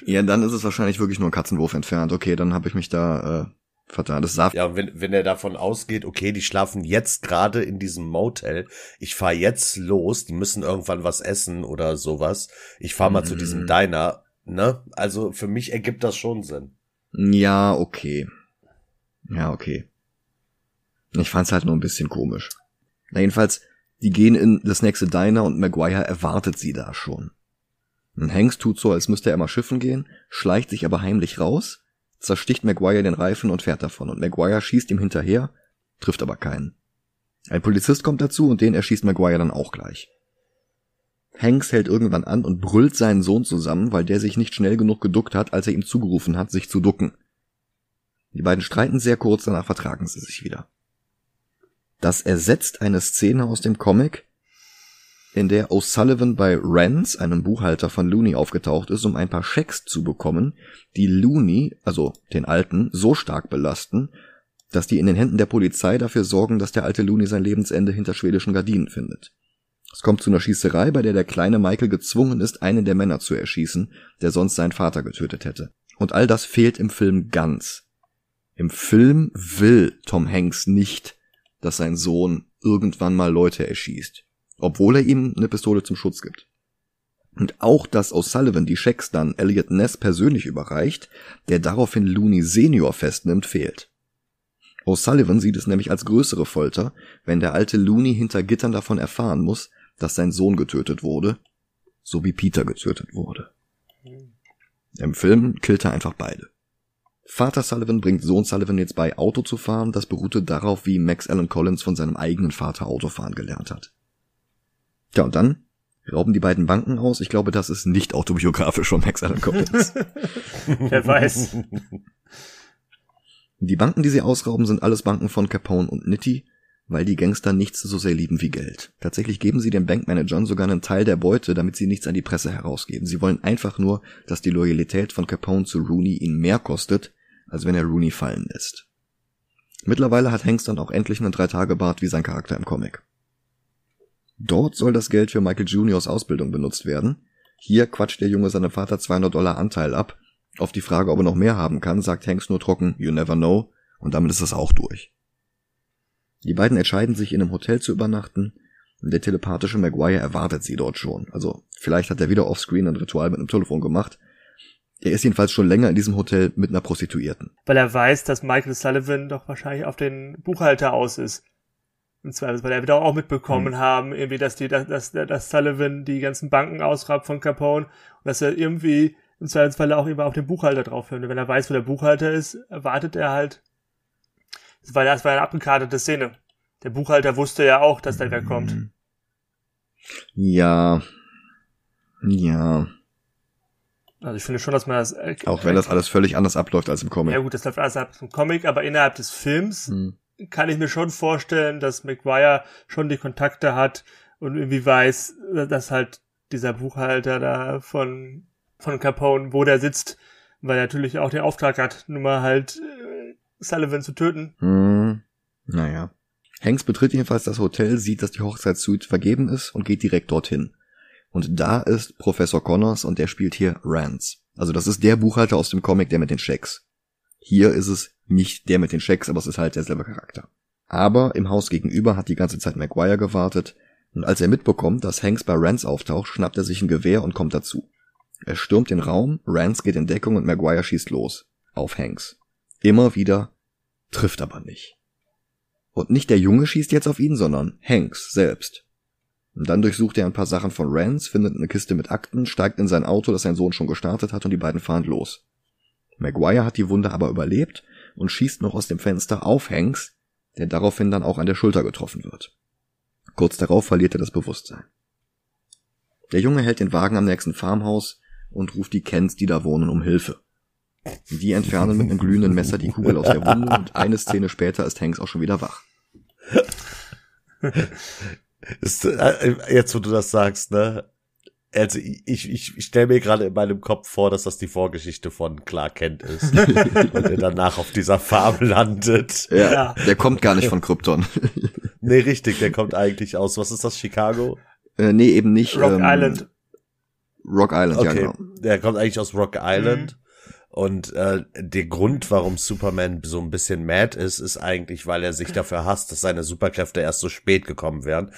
ja, dann ist es wahrscheinlich wirklich nur ein Katzenwurf entfernt. Okay, dann habe ich mich da äh, Fatales Saft. Ja, wenn, wenn er davon ausgeht, okay, die schlafen jetzt gerade in diesem Motel, ich fahr jetzt los, die müssen irgendwann was essen oder sowas. Ich fahr mal mm. zu diesem mhm. Diner, ne? Also für mich ergibt das schon Sinn. Ja, okay. Ja, okay. Ich fand's halt nur ein bisschen komisch. Na jedenfalls, die gehen in das nächste Diner und Maguire erwartet sie da schon. Und Hanks tut so, als müsste er mal schiffen gehen, schleicht sich aber heimlich raus zersticht Maguire den Reifen und fährt davon und Maguire schießt ihm hinterher, trifft aber keinen. Ein Polizist kommt dazu und den erschießt Maguire dann auch gleich. Hanks hält irgendwann an und brüllt seinen Sohn zusammen, weil der sich nicht schnell genug geduckt hat, als er ihm zugerufen hat, sich zu ducken. Die beiden streiten sehr kurz, danach vertragen sie sich wieder. Das ersetzt eine Szene aus dem Comic, in der O'Sullivan bei Rance, einem Buchhalter von Looney, aufgetaucht ist, um ein paar Schecks zu bekommen, die Looney, also den Alten, so stark belasten, dass die in den Händen der Polizei dafür sorgen, dass der alte Looney sein Lebensende hinter schwedischen Gardinen findet. Es kommt zu einer Schießerei, bei der der kleine Michael gezwungen ist, einen der Männer zu erschießen, der sonst seinen Vater getötet hätte. Und all das fehlt im Film ganz. Im Film will Tom Hanks nicht, dass sein Sohn irgendwann mal Leute erschießt obwohl er ihm eine Pistole zum Schutz gibt. Und auch, dass O'Sullivan die Schecks dann Elliot Ness persönlich überreicht, der daraufhin Looney Senior festnimmt, fehlt. O'Sullivan sieht es nämlich als größere Folter, wenn der alte Looney hinter Gittern davon erfahren muss, dass sein Sohn getötet wurde, so wie Peter getötet wurde. Im Film killt er einfach beide. Vater Sullivan bringt Sohn Sullivan jetzt bei, Auto zu fahren, das beruhte darauf, wie Max Allen Collins von seinem eigenen Vater Autofahren gelernt hat. Ja, und dann rauben die beiden Banken aus. Ich glaube, das ist nicht autobiografisch von Max Allen Collins. Wer weiß. Die Banken, die sie ausrauben, sind alles Banken von Capone und Nitti, weil die Gangster nichts so sehr lieben wie Geld. Tatsächlich geben sie den Bankmanagern sogar einen Teil der Beute, damit sie nichts an die Presse herausgeben. Sie wollen einfach nur, dass die Loyalität von Capone zu Rooney ihn mehr kostet, als wenn er Rooney fallen lässt. Mittlerweile hat Hanks dann auch endlich einen Drei-Tage-Bart wie sein Charakter im Comic. Dort soll das Geld für Michael Juniors Ausbildung benutzt werden. Hier quatscht der Junge seinem Vater 200 Dollar Anteil ab. Auf die Frage, ob er noch mehr haben kann, sagt Hanks nur trocken, you never know, und damit ist es auch durch. Die beiden entscheiden sich in einem Hotel zu übernachten, und der telepathische Maguire erwartet sie dort schon. Also, vielleicht hat er wieder offscreen ein Ritual mit einem Telefon gemacht. Er ist jedenfalls schon länger in diesem Hotel mit einer Prostituierten. Weil er weiß, dass Michael Sullivan doch wahrscheinlich auf den Buchhalter aus ist. Im Zweifelsfall. Er wird auch mitbekommen mhm. haben, irgendwie, dass die, dass, dass, dass Sullivan die ganzen Banken ausrabt von Capone und dass er irgendwie im Zweifelsfall auch immer auf den Buchhalter drauf hört. wenn er weiß, wo der Buchhalter ist, erwartet er halt, war, das war eine abgekartete Szene. Der Buchhalter wusste ja auch, dass der wer kommt. Mhm. Ja. Ja. Also ich finde schon, dass man das. Äh, Auch wenn das alles völlig anders abläuft als im Comic. Ja gut, das läuft alles ab zum Comic, aber innerhalb des Films Hm. Kann ich mir schon vorstellen, dass McGuire schon die Kontakte hat und irgendwie weiß, dass halt dieser Buchhalter da von, von Capone, wo der sitzt, weil er natürlich auch den Auftrag hat, nun mal halt äh, Sullivan zu töten. Hm. Naja. Hanks betritt jedenfalls das Hotel, sieht, dass die Hochzeitssuite vergeben ist und geht direkt dorthin. Und da ist Professor Connors und der spielt hier Rance. Also das ist der Buchhalter aus dem Comic, der mit den Schecks. Hier ist es nicht der mit den Schecks, aber es ist halt derselbe Charakter. Aber im Haus gegenüber hat die ganze Zeit Maguire gewartet und als er mitbekommt, dass Hanks bei Rance auftaucht, schnappt er sich ein Gewehr und kommt dazu. Er stürmt den Raum, Rance geht in Deckung und Maguire schießt los. Auf Hanks. Immer wieder, trifft aber nicht. Und nicht der Junge schießt jetzt auf ihn, sondern Hanks selbst. Und dann durchsucht er ein paar Sachen von Rance, findet eine Kiste mit Akten, steigt in sein Auto, das sein Sohn schon gestartet hat, und die beiden fahren los. Maguire hat die Wunde aber überlebt und schießt noch aus dem Fenster auf Hanks, der daraufhin dann auch an der Schulter getroffen wird. Kurz darauf verliert er das Bewusstsein. Der Junge hält den Wagen am nächsten Farmhaus und ruft die Kents, die da wohnen, um Hilfe. Die entfernen mit einem glühenden Messer die Kugel aus der Wunde und eine Szene später ist Hanks auch schon wieder wach. Ist, äh, jetzt, wo du das sagst, ne? Also ich, ich, ich stelle mir gerade in meinem Kopf vor, dass das die Vorgeschichte von Clark Kent ist. und er danach auf dieser Farm landet. Ja, Ja. der kommt gar nicht von Krypton. Nee, richtig, der kommt eigentlich aus, was ist das, Chicago? äh, nee, eben nicht. Rock ähm, Island. Rock Island, ja Okay, genau. der kommt eigentlich aus Rock Island. Und äh, der Grund, warum Superman so ein bisschen mad ist, ist eigentlich, weil er sich dafür hasst, dass seine Superkräfte erst so spät gekommen wären,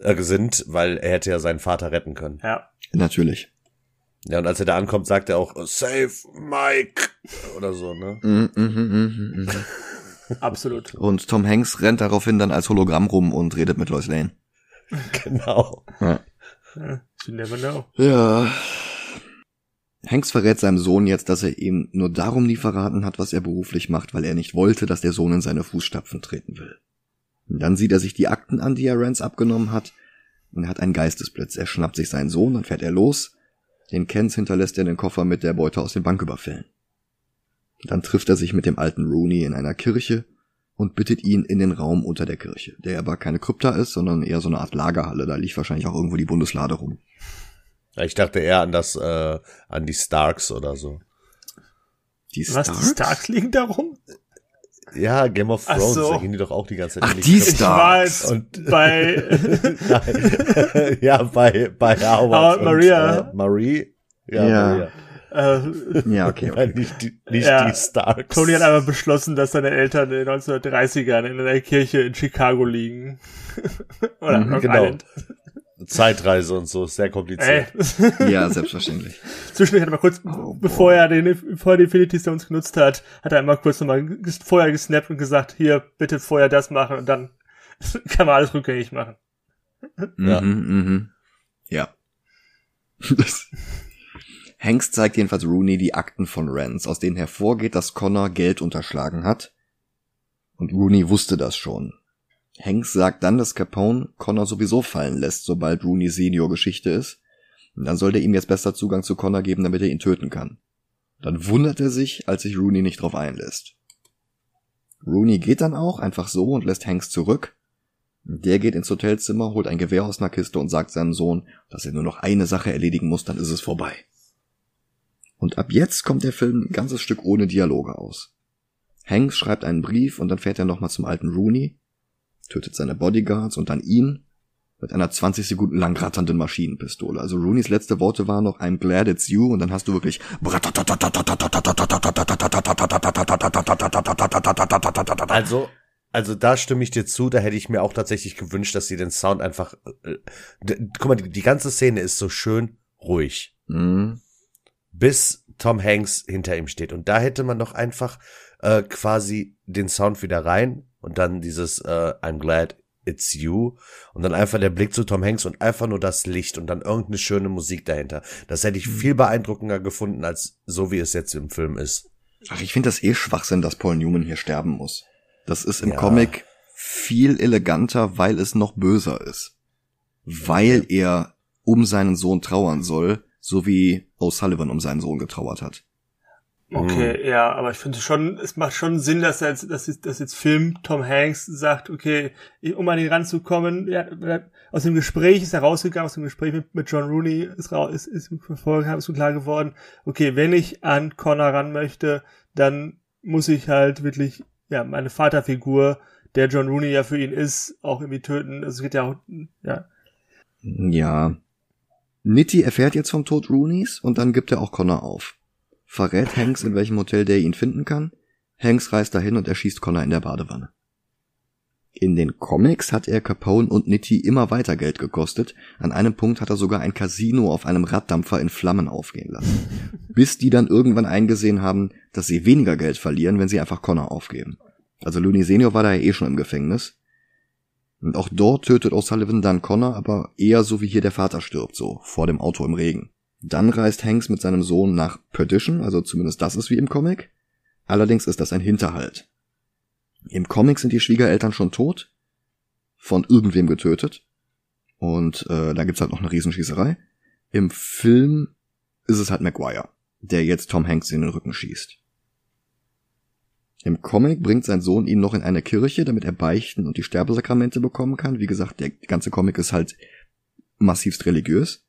äh, sind, weil er hätte ja seinen Vater retten können. Ja. Natürlich. Ja, und als er da ankommt, sagt er auch, Save Mike oder so, ne? Mhm, mhm, mhm. Absolut. Und Tom Hanks rennt daraufhin dann als Hologramm rum und redet mit Lois Lane. Genau. Ja, you never know. Ja. Hanks verrät seinem Sohn jetzt, dass er ihm nur darum nie verraten hat, was er beruflich macht, weil er nicht wollte, dass der Sohn in seine Fußstapfen treten will. Und dann sieht er sich die Akten an, die er Rance abgenommen hat, und er hat einen Geistesblitz. Er schnappt sich seinen Sohn, dann fährt er los. Den Kens hinterlässt er den Koffer mit der Beute aus den Banküberfällen. Dann trifft er sich mit dem alten Rooney in einer Kirche und bittet ihn in den Raum unter der Kirche, der aber keine Krypta ist, sondern eher so eine Art Lagerhalle. Da liegt wahrscheinlich auch irgendwo die Bundeslade rum. Ich dachte eher an das, äh, an die Starks oder so. Die Was, die Starks liegen da rum? Ja, Game of Thrones, so. da gehen die doch auch die ganze Zeit Ach, in die Starks. jetzt Und- bei, Nein. ja, bei, bei Howard, Howard und, Maria. Äh, Marie. Ja, Ja. Maria. äh, Ja, okay. Nein, nicht die, nicht Ja. die Starks. Tony hat einmal beschlossen, dass seine Eltern in den 1930ern in einer Kirche in Chicago liegen. Oder Mhm, Rock genau. Island. Zeitreise und so, sehr Ey. kompliziert. Ja, selbstverständlich. Zwischendurch hat er mal kurz, Oh, bevor er den, bevor er die Infinity Stones genutzt hat, hat er einmal kurz nochmal vorher gesnappt und gesagt, hier, bitte vorher das machen und dann kann man alles rückgängig machen. Ja. Mhm, mhm. Ja. Das- Hanks zeigt jedenfalls Rooney die Akten von Rance, aus denen hervorgeht, dass Connor Geld unterschlagen hat. Und Rooney wusste das schon. Hanks sagt dann, dass Capone Connor sowieso fallen lässt, sobald Rooney Senior Geschichte ist. Und dann soll der ihm jetzt besser Zugang zu Connor geben, damit er ihn töten kann. Dann wundert er sich, als sich Rooney nicht drauf einlässt. Rooney geht dann auch einfach so und lässt Hanks zurück. Der geht ins Hotelzimmer, holt ein Gewehr aus einer Kiste und sagt seinem Sohn, dass er nur noch eine Sache erledigen muss, dann ist es vorbei. Und ab jetzt kommt der Film ein ganzes Stück ohne Dialoge aus. Hanks schreibt einen Brief und dann fährt er nochmal zum alten Rooney, tötet seine Bodyguards und dann ihn mit einer 20 Sekunden lang ratternden Maschinenpistole. Also Rooneys letzte Worte waren noch I'm glad it's you und dann hast du wirklich Also, also da stimme ich dir zu, da hätte ich mir auch tatsächlich gewünscht, dass sie den Sound einfach, äh, d- guck mal, die, die ganze Szene ist so schön ruhig, Mhm. bis Tom Hanks hinter ihm steht. Und da hätte man doch einfach äh, quasi den Sound wieder rein und dann dieses äh, I'm glad it's you und dann einfach der Blick zu Tom Hanks und einfach nur das Licht und dann irgendeine schöne Musik dahinter. Das hätte ich viel beeindruckender gefunden, als so wie es jetzt im Film ist. Ach, ich finde das eh Schwachsinn, dass Paul Newman hier sterben muss. Das ist im Ja. Comic viel eleganter, weil es noch böser ist. Weil er um seinen Sohn trauern soll, so wie O'Sullivan um seinen Sohn getrauert hat. Okay, mhm. ja, aber ich finde schon, es macht schon Sinn, dass er jetzt, dass, dass jetzt Film Tom Hanks sagt, okay, um an ihn ranzukommen, ja, aus dem Gespräch ist er rausgegangen, aus dem Gespräch mit, mit John Rooney ist, ist, ist, ist so klar geworden, okay, wenn ich an Connor ran möchte, dann muss ich halt wirklich, ja, meine Vaterfigur, der John Rooney ja für ihn ist, auch irgendwie töten. Also es geht ja auch, ja. Ja. Nitti erfährt jetzt vom Tod Rooneys und dann gibt er auch Connor auf verrät Hanks, in welchem Hotel der ihn finden kann. Hanks reist dahin und erschießt Connor in der Badewanne. In den Comics hat er Capone und Nitti immer weiter Geld gekostet. An einem Punkt hat er sogar ein Casino auf einem Raddampfer in Flammen aufgehen lassen. Bis die dann irgendwann eingesehen haben, dass sie weniger Geld verlieren, wenn sie einfach Connor aufgeben. Also Looney Senior war da ja eh schon im Gefängnis. Und auch dort tötet O'Sullivan dann Connor, aber eher so wie hier der Vater stirbt, so vor dem Auto im Regen. Dann reist Hanks mit seinem Sohn nach Perdition, also zumindest das ist wie im Comic. Allerdings ist das ein Hinterhalt. Im Comic sind die Schwiegereltern schon tot, von irgendwem getötet. Und äh, da gibt's halt noch eine Riesenschießerei. Im Film ist es halt Maguire, der jetzt Tom Hanks in den Rücken schießt. Im Comic bringt sein Sohn ihn noch in eine Kirche, damit er beichten und die Sterbesakramente bekommen kann. Wie gesagt, der ganze Comic ist halt massivst religiös.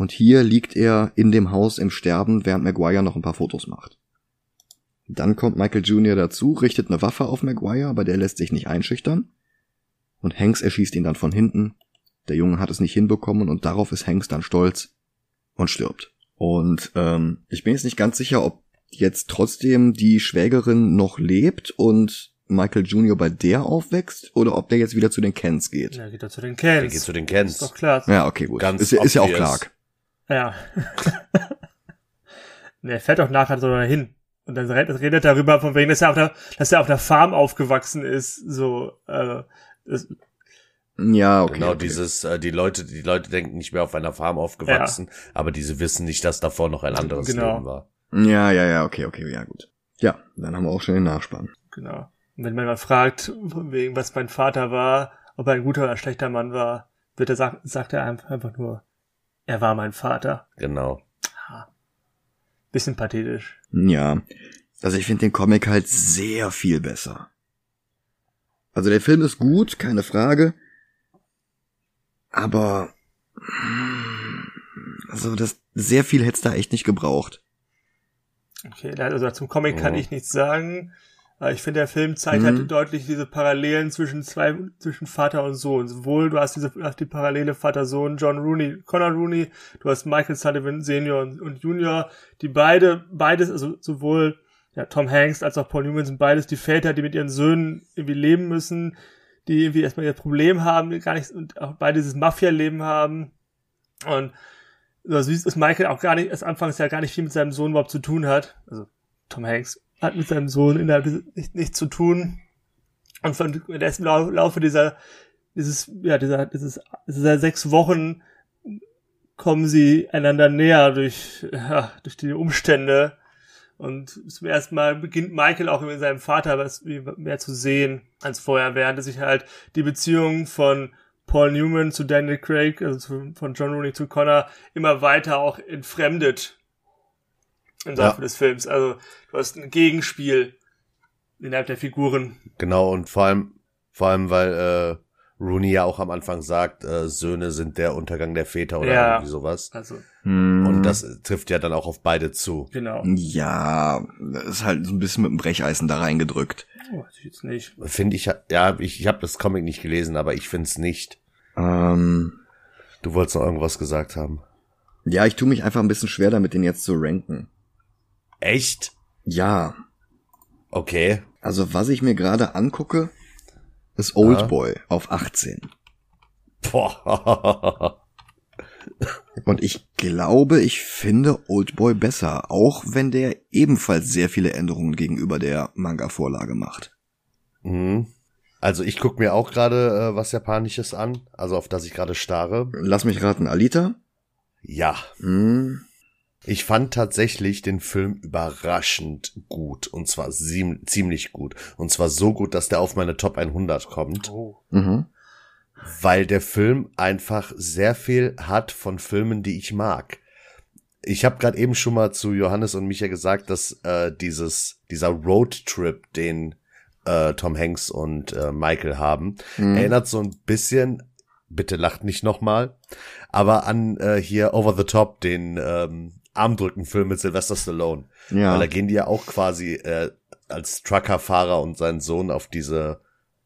Und hier liegt er in dem Haus im Sterben, während Maguire noch ein paar Fotos macht. Dann kommt Michael Jr. dazu, richtet eine Waffe auf Maguire, aber der lässt sich nicht einschüchtern. Und Hanks erschießt ihn dann von hinten. Der Junge hat es nicht hinbekommen und darauf ist Hanks dann stolz und stirbt. Und ähm, ich bin jetzt nicht ganz sicher, ob jetzt trotzdem die Schwägerin noch lebt und Michael Jr. bei der aufwächst oder ob der jetzt wieder zu den Kens geht. Ja, geht er zu den Kens. Der geht zu den Kens. Ist doch klar. Ja, okay, gut. Ganz ist, ist ja auch Clark. Ja. er fährt auch nachher so dahin. Und dann redet darüber, von wegen, dass er auf der, dass er auf der Farm aufgewachsen ist, so, äh, das, ja, okay. Genau, okay. dieses, äh, die Leute, die Leute denken nicht mehr auf einer Farm aufgewachsen, ja. aber diese wissen nicht, dass davor noch ein anderes genau. Leben war. Ja, ja, ja, okay, okay, ja, gut. Ja, dann haben wir auch schon den Nachspann. Genau. Und wenn man mal fragt, wegen was mein Vater war, ob er ein guter oder ein schlechter Mann war, wird er sagen, sagt er einfach nur, er war mein Vater. Genau. Bisschen pathetisch. Ja. Also ich finde den Comic halt sehr viel besser. Also der Film ist gut, keine Frage. Aber also das sehr viel hätte da echt nicht gebraucht. Okay, also zum Comic kann oh. ich nichts sagen. Ich finde, der Film zeigt halt mhm. halt deutlich diese Parallelen zwischen zwei, zwischen Vater und Sohn. Sowohl du hast diese, hast die Parallele Vater-Sohn, John Rooney, Connor Rooney, du hast Michael Sullivan Senior und, und Junior, die beide, beides, also sowohl ja, Tom Hanks als auch Paul Newman sind beides die Väter, die mit ihren Söhnen irgendwie leben müssen, die irgendwie erstmal ihr Problem haben, gar nicht, und auch beide dieses Mafia-Leben haben. Und so siehst, dass Michael auch gar nicht, erst anfangs ja gar nicht viel mit seinem Sohn überhaupt zu tun hat. Also Tom Hanks hat mit seinem Sohn innerhalb nichts nicht zu tun. Und von der im Laufe dieser, dieses, ja, dieser, dieses, dieser sechs Wochen kommen sie einander näher durch, ja, durch die Umstände. Und zum ersten Mal beginnt Michael auch mit seinem Vater was mehr zu sehen als vorher, während sich halt die Beziehung von Paul Newman zu Daniel Craig, also zu, von John Rooney zu Connor, immer weiter auch entfremdet im Laufe ja. des Films. Also du hast ein Gegenspiel innerhalb der Figuren. Genau, und vor allem, vor allem, weil äh, Rooney ja auch am Anfang sagt, äh, Söhne sind der Untergang der Väter oder ja, irgendwie sowas. Also. Hm. Und das trifft ja dann auch auf beide zu. Genau. Ja, das ist halt so ein bisschen mit dem Brecheisen da reingedrückt. Oh, ich jetzt nicht. Finde ich, ja, ich, ich habe das Comic nicht gelesen, aber ich find's nicht. Ähm, du wolltest noch irgendwas gesagt haben. Ja, ich tue mich einfach ein bisschen schwer damit, den jetzt zu ranken. Echt? Ja. Okay. Also was ich mir gerade angucke, ist Oldboy ah. auf 18. Boah. Und ich glaube, ich finde Oldboy besser, auch wenn der ebenfalls sehr viele Änderungen gegenüber der Manga-Vorlage macht. Mhm. Also ich gucke mir auch gerade äh, was Japanisches an, also auf das ich gerade starre. Lass mich raten, Alita? Ja. Mhm. Ich fand tatsächlich den Film überraschend gut. Und zwar ziemlich gut. Und zwar so gut, dass der auf meine Top 100 kommt. Oh. Mhm. Weil der Film einfach sehr viel hat von Filmen, die ich mag. Ich habe gerade eben schon mal zu Johannes und Micha gesagt, dass äh, dieses dieser Roadtrip, den äh, Tom Hanks und äh, Michael haben, mhm. erinnert so ein bisschen, bitte lacht nicht nochmal, aber an äh, hier Over the Top, den ähm, Armdrückenfilm mit Sylvester Stallone. Ja. Weil da gehen die ja auch quasi äh, als Truckerfahrer und sein Sohn auf diese,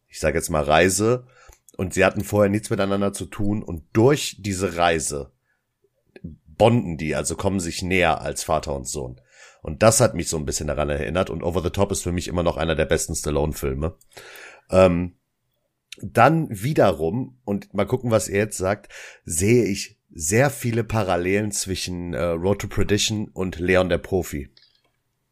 ich sage jetzt mal Reise. Und sie hatten vorher nichts miteinander zu tun und durch diese Reise bonden die, also kommen sich näher als Vater und Sohn. Und das hat mich so ein bisschen daran erinnert. Und Over the Top ist für mich immer noch einer der besten Stallone-Filme. Ähm, dann wiederum, und mal gucken, was er jetzt sagt, sehe ich sehr viele Parallelen zwischen äh, Road to Perdition und Leon der Profi.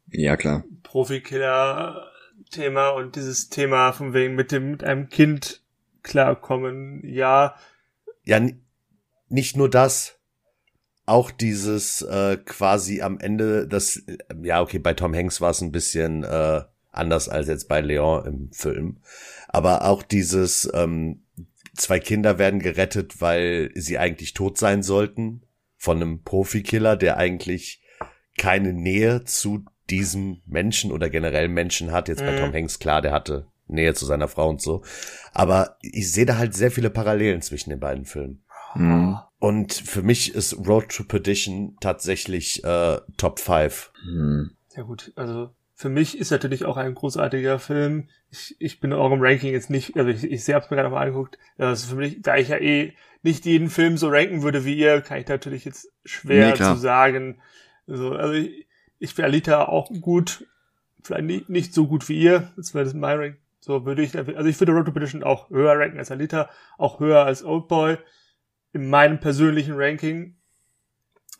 Ja, klar. Profikiller-Thema und dieses Thema von wegen mit dem, mit einem Kind klarkommen, ja. Ja, nicht nur das auch dieses äh, quasi am Ende, das, äh, ja, okay, bei Tom Hanks war es ein bisschen äh, anders als jetzt bei Leon im Film. Aber auch dieses, ähm, zwei Kinder werden gerettet, weil sie eigentlich tot sein sollten, von einem Profikiller, der eigentlich keine Nähe zu diesem Menschen oder generell Menschen hat. Jetzt bei mhm. Tom Hanks, klar, der hatte Nähe zu seiner Frau und so. Aber ich sehe da halt sehr viele Parallelen zwischen den beiden Filmen. Mhm. Und für mich ist Road to Perdition tatsächlich äh, Top 5. Mhm. Ja gut, also für mich ist natürlich auch ein großartiger Film. Ich, ich bin in eurem Ranking jetzt nicht, also ich, ich hab's mir gerade mal angeguckt. Also für mich, da ich ja eh nicht jeden Film so ranken würde wie ihr, kann ich natürlich jetzt schwer nee, zu sagen. Also, also ich, ich finde Alita auch gut, vielleicht nicht, nicht so gut wie ihr. Das wäre das mein Rank. So würde ich, also ich würde Road to Perdition auch höher ranken als Alita, auch höher als Oldboy in meinem persönlichen Ranking.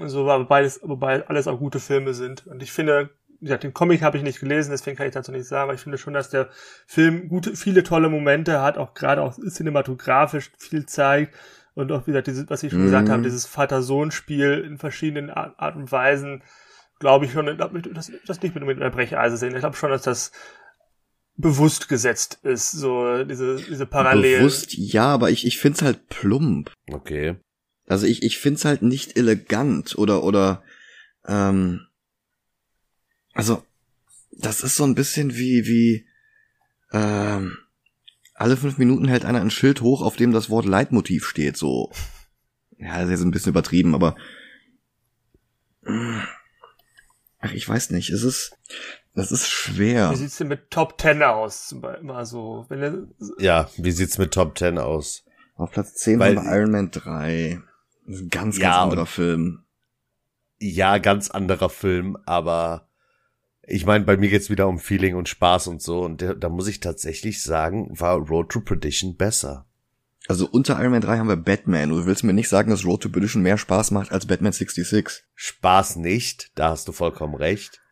So, aber beides, wobei alles auch gute Filme sind. Und ich finde, wie gesagt, den Comic habe ich nicht gelesen, deswegen kann ich dazu nicht sagen, aber ich finde schon, dass der Film gute, viele tolle Momente hat, auch gerade auch cinematografisch viel zeigt. Und auch, wie gesagt, dieses, was ich schon mhm. gesagt habe, dieses Vater-Sohn-Spiel in verschiedenen Art, Art und Weisen, glaube ich schon, dass das nicht mit einer Brecheise sehen. Ich glaube schon, dass das bewusst gesetzt ist, so diese, diese Parallelen. Bewusst, ja, aber ich, ich find's halt plump. Okay. Also ich, ich find's halt nicht elegant oder, oder, ähm, also, das ist so ein bisschen wie, wie, ähm, alle fünf Minuten hält einer ein Schild hoch, auf dem das Wort Leitmotiv steht, so. Ja, das ist jetzt ein bisschen übertrieben, aber, ach, ich weiß nicht, es ist, das ist schwer. Wie sieht's denn mit Top Ten aus? Immer so, wenn er, ja, wie sieht's mit Top Ten aus? Auf Platz 10 Weil, haben wir Iron Man 3. Das ist ein ganz, ja, ganz anderer Film. Ja, ganz anderer Film, aber ich meine, bei mir geht's wieder um Feeling und Spaß und so. Und da muss ich tatsächlich sagen, war Road to Perdition besser. Also unter Iron Man 3 haben wir Batman. Du willst mir nicht sagen, dass Road to Perdition mehr Spaß macht als Batman 66. Spaß nicht, da hast du vollkommen recht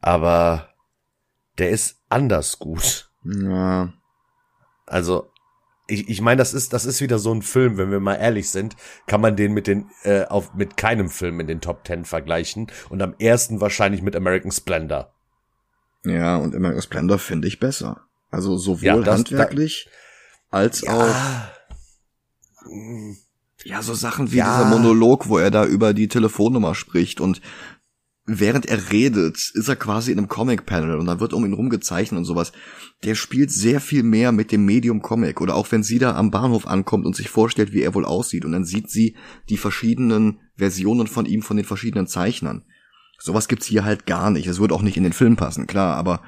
aber der ist anders gut. Ja. Also ich, ich meine, das ist das ist wieder so ein Film, wenn wir mal ehrlich sind, kann man den mit den äh, auf mit keinem Film in den Top Ten vergleichen und am ersten wahrscheinlich mit American Splendor. Ja, und American Splendor finde ich besser. Also sowohl ja, das, handwerklich da, als ja. auch ja so Sachen wie ja. dieser Monolog, wo er da über die Telefonnummer spricht und während er redet, ist er quasi in einem Comic-Panel und dann wird um ihn rumgezeichnet und sowas. Der spielt sehr viel mehr mit dem Medium Comic oder auch wenn sie da am Bahnhof ankommt und sich vorstellt, wie er wohl aussieht und dann sieht sie die verschiedenen Versionen von ihm von den verschiedenen Zeichnern. Sowas gibt's hier halt gar nicht. Es würde auch nicht in den Film passen, klar, aber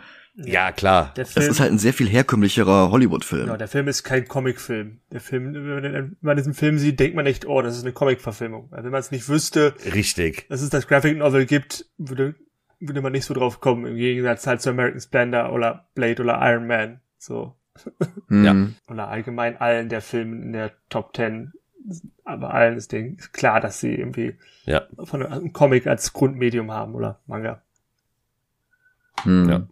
ja, klar. Der Film, das ist halt ein sehr viel herkömmlicherer Hollywood-Film. Ja, der Film ist kein Comic-Film. Der Film, wenn man diesen Film sieht, denkt man nicht, oh, das ist eine Comic-Verfilmung. Also wenn man es nicht wüsste, richtig, dass es das Graphic Novel gibt, würde, würde man nicht so drauf kommen, im Gegensatz halt zu American Splendor oder Blade oder Iron Man. So. Mhm. Ja. Oder allgemein allen der Filme in der Top Ten. Aber allen ist denen klar, dass sie irgendwie ja. von einem Comic als Grundmedium haben oder Manga. Hm. Ja.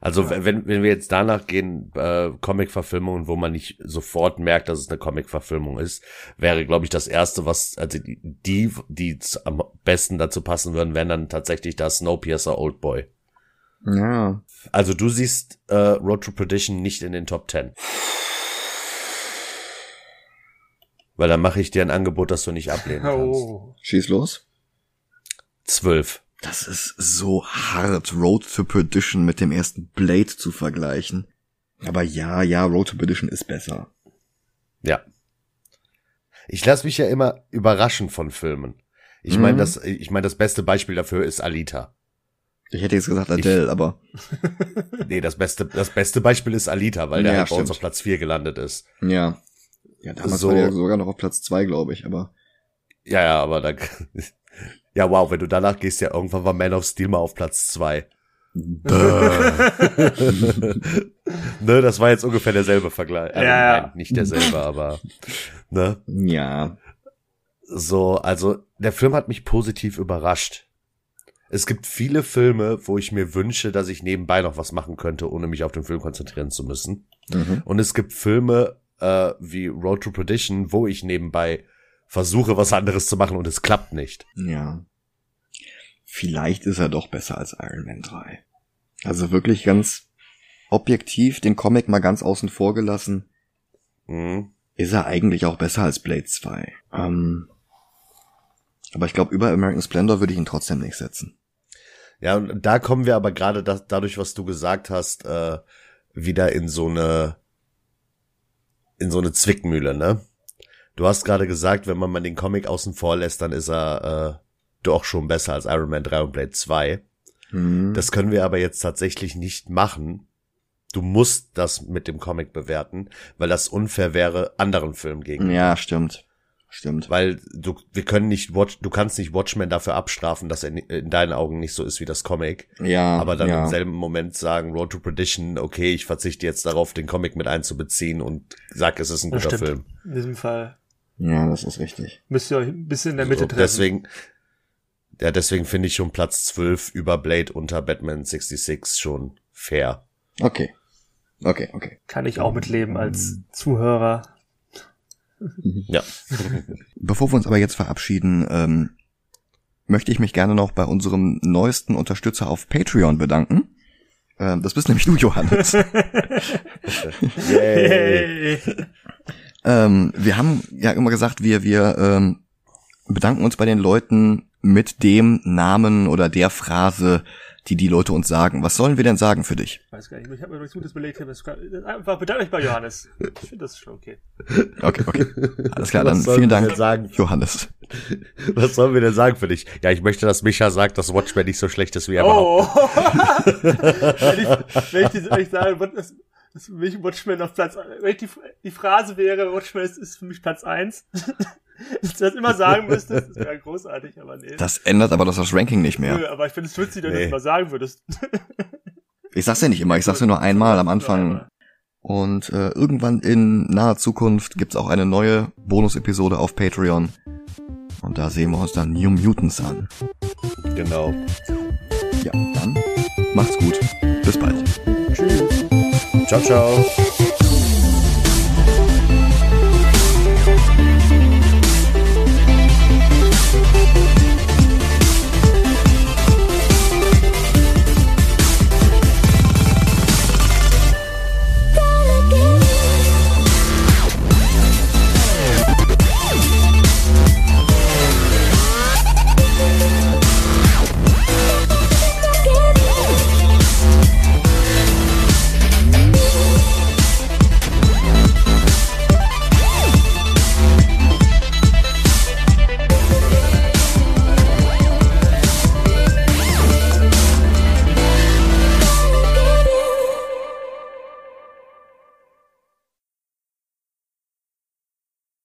Also ja. wenn, wenn wir jetzt danach gehen, äh, Comic-Verfilmungen, wo man nicht sofort merkt, dass es eine Comic-Verfilmung ist, wäre, glaube ich, das erste, was, also die, die, die am besten dazu passen würden, wären dann tatsächlich das Snowpiercer Oldboy. Ja. Also du siehst äh, Road to Perdition nicht in den Top Ten. Weil dann mache ich dir ein Angebot, das du nicht ablehnen kannst. Oh. Schieß los. Zwölf. Das ist so hart, Road to Perdition mit dem ersten Blade zu vergleichen. Aber ja, ja, Road to Perdition ist besser. Ja. Ich lasse mich ja immer überraschen von Filmen. Ich mhm. meine, das, ich meine, das beste Beispiel dafür ist Alita. Ich hätte jetzt gesagt Adele, ich, aber. nee, das beste, das beste Beispiel ist Alita, weil der ja, halt bei uns auf Platz 4 gelandet ist. Ja. Ja, damals so, war der sogar noch auf Platz 2, glaube ich, aber. Ja, ja, aber da, ja, wow, wenn du danach gehst, ja, irgendwann war Man of Steel mal auf Platz 2. ne, das war jetzt ungefähr derselbe Vergleich. Äh, ja. Nein, nicht derselbe, aber, ne? Ja. So, also, der Film hat mich positiv überrascht. Es gibt viele Filme, wo ich mir wünsche, dass ich nebenbei noch was machen könnte, ohne mich auf den Film konzentrieren zu müssen. Mhm. Und es gibt Filme äh, wie Road to Perdition, wo ich nebenbei versuche, was anderes zu machen und es klappt nicht. Ja. Vielleicht ist er doch besser als Iron Man 3. Also wirklich ganz objektiv, den Comic mal ganz außen vor gelassen, mhm. ist er eigentlich auch besser als Blade 2. Ähm, aber ich glaube, über American Splendor würde ich ihn trotzdem nicht setzen. Ja, und da kommen wir aber gerade da, dadurch, was du gesagt hast, äh, wieder in so eine in so eine Zwickmühle, ne? Du hast gerade gesagt, wenn man mal den Comic außen vor lässt, dann ist er äh, doch schon besser als Iron Man 3 und Blade 2. Mhm. Das können wir aber jetzt tatsächlich nicht machen. Du musst das mit dem Comic bewerten, weil das unfair wäre anderen Filmen gegenüber. Ja, stimmt. Stimmt. Weil du, wir können nicht Watch, du kannst nicht Watchmen dafür abstrafen, dass er in, in deinen Augen nicht so ist wie das Comic. Ja. Aber dann ja. im selben Moment sagen, Road to Perdition, okay, ich verzichte jetzt darauf, den Comic mit einzubeziehen und sag, es ist ein guter Film. In diesem Fall. Ja, das ist richtig. Müsst ihr euch ein bisschen in der Mitte so, treffen. Deswegen, ja, deswegen finde ich schon Platz 12 über Blade unter Batman 66 schon fair. Okay. Okay, okay. Kann ich auch mitleben als Zuhörer. Ja. Bevor wir uns aber jetzt verabschieden, ähm, möchte ich mich gerne noch bei unserem neuesten Unterstützer auf Patreon bedanken. Ähm, das bist nämlich du, Johannes. Yay. ähm, wir haben ja immer gesagt, wir, wir ähm, bedanken uns bei den Leuten mit dem Namen oder der Phrase, die die Leute uns sagen. Was sollen wir denn sagen für dich? Weiß gar nicht. Ich habe mir was Gutes belegt. Einfach bedanke euch bei Johannes. Ich finde das schon okay. Okay, okay. Alles klar, dann vielen Dank, sagen? Johannes. Was sollen wir denn sagen für dich? Ja, ich möchte, dass Micha sagt, dass Watchmen nicht so schlecht ist, wie er oh. wenn ich, wenn ich, wenn ich sage, das, das für mich Watchmen auf Platz, wenn ich die, die Phrase wäre, Watchmen ist, ist für mich Platz eins dass du das immer sagen müsstest, das wäre großartig, aber nee. Das ändert aber das Ranking nicht mehr. Nö, aber ich finde es witzig, wenn nee. du das immer sagen würdest. ich sag's ja nicht immer, ich sag's ja nur einmal am Anfang. Und äh, irgendwann in naher Zukunft gibt's auch eine neue Bonus-Episode auf Patreon. Und da sehen wir uns dann New Mutants an. Genau. Ja, dann macht's gut. Bis bald. Tschüss. Ciao, ciao.